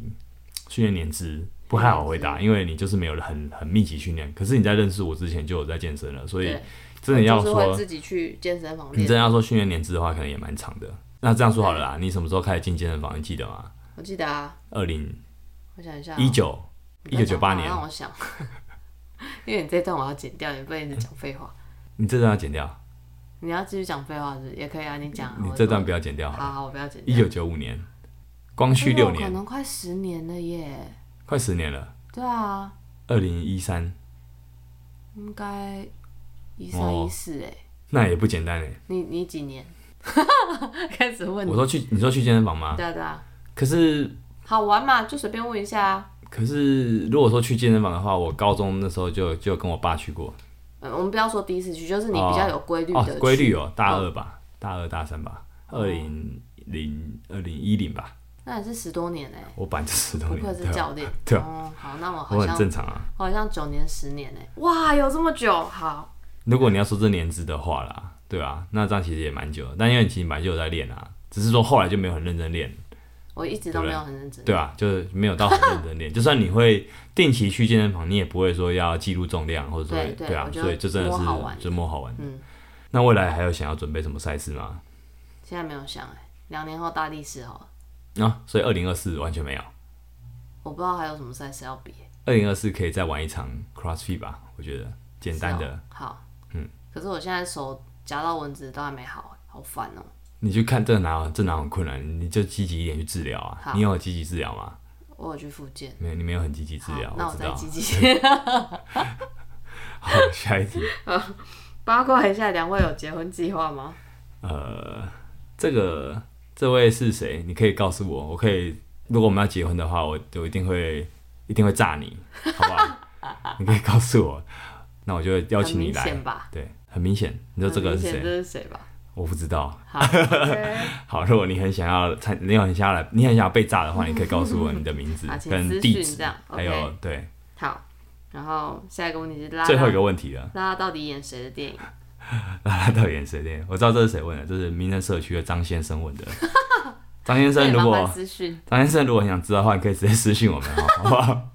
训练年资不太好回答，因为你就是没有很很密集训练。可是你在认识我之前就有在健身了，所以真的要说自己去健身房，你真的要说训练年资的话，可能也蛮长的。那这样说好了啦，你什么时候开始进健身房？你记得吗？我记得啊，二零，我想一下，一九一九九八年。让我想，因为你这段我要剪掉，你不能一直讲废话。你这段要剪掉？你要继续讲废话是也可以啊，你讲。你这段不要剪掉。好好，我不要剪掉。一九九五年，光绪六年，可能快十年了耶。快十年了。对啊。二零一三。应该一三一四哎。那也不简单哎。你你几年？开始问。我说去，你说去健身房吗？对啊对啊。可是好玩嘛，就随便问一下啊。可是如果说去健身房的话，我高中那时候就就跟我爸去过。嗯，我们不要说第一次去，就是你比较有规律的。哦，规律哦，大二吧，大二大三吧，二零零二零一零吧。那也是十多年哎。我板着十多年。不愧是教练。对。哦，好，那我好像很正常啊。好像九年十年哎，哇，有这么久？好。如果你要说这年资的话啦。对啊，那这样其实也蛮久的，但因为你其实本来就在练啊，只是说后来就没有很认真练。我一直都没有很认真。对啊，就是没有到很认真练。就算你会定期去健身房，你也不会说要记录重量，或者说对，啊，所以这真的是周末好玩。嗯。那未来还有想要准备什么赛事吗？现在没有想哎，两年后大力士好了。啊，所以二零二四完全没有。我不知道还有什么赛事要比。二零二四可以再玩一场 CrossFit 吧？我觉得简单的。好。嗯。可是我现在手。夹到蚊子都还没好，好烦哦、喔！你去看这个哪有这哪有困难，你就积极一点去治疗啊！你有积极治疗吗？我有去复健。没有，你没有很积极治疗。那我再积极。好，下一题。八卦一下，两位有结婚计划吗？呃，这个这位是谁？你可以告诉我，我可以。如果我们要结婚的话，我就一定会一定会炸你，好不好？你可以告诉我，那我就会邀请你来。对。很明显，你说这个是谁？这是谁吧？我不知道。好 如果你很想要参，你很想要来，你很想要被炸的话，你可以告诉我你的名字 跟地址，还有对。好，然后下一个问题是最后一个问题了，拉拉到底演谁的电影？拉拉到底演谁的电影？我知道这是谁问的，这是民生社区的张先生问的。张先生，如果张先生如果很想知道的话，你可以直接私信我们，好不好？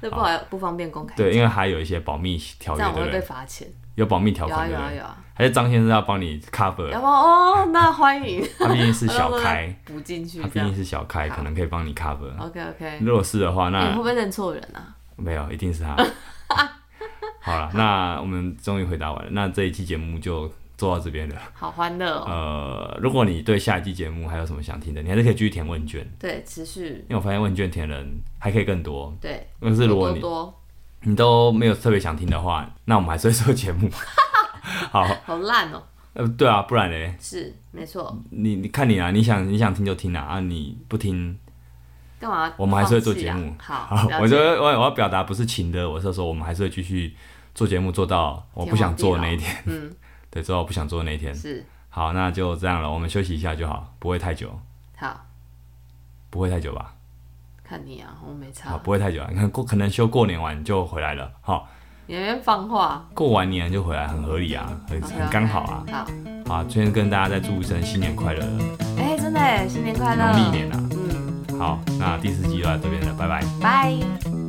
这不好，不方便公开。对，因为还有一些保密条约，对不对被罚钱。有保密条款的，还是张先生要帮你 cover？要不哦，那欢迎。他毕竟是小开，补进去。他毕竟是小开，可能可以帮你 cover。OK OK。如果是的话，那你会不会认错人啊？没有，一定是他。好了，那我们终于回答完了，那这一期节目就做到这边了。好欢乐哦。呃，如果你对下一期节目还有什么想听的，你还是可以继续填问卷。对，持续。因为我发现问卷填人还可以更多。对。但是如果你你都没有特别想听的话，那我们还是会做节目。好，好烂哦、喔。呃，对啊，不然嘞？是，没错。你你看你啊，你想你想听就听啊，啊，你不听，干嘛？我们还是会做节目。好，好，我觉得我我要表达不是情的，我是说我们还是会继续做节目，做到我不想做的那一天。嗯，对，做到我不想做的那一天。是。好，那就这样了，我们休息一下就好，不会太久。好。不会太久吧？看你啊，我没差。啊，不会太久啊，你看过可能休过年完就回来了。好。演员放话，过完年就回来，很合理啊，很很刚好啊。好，好，今天跟大家再祝一声新年快乐。哎，真的哎，新年快乐。农历年啊。嗯。好，那第四集就到这边了，拜拜。拜。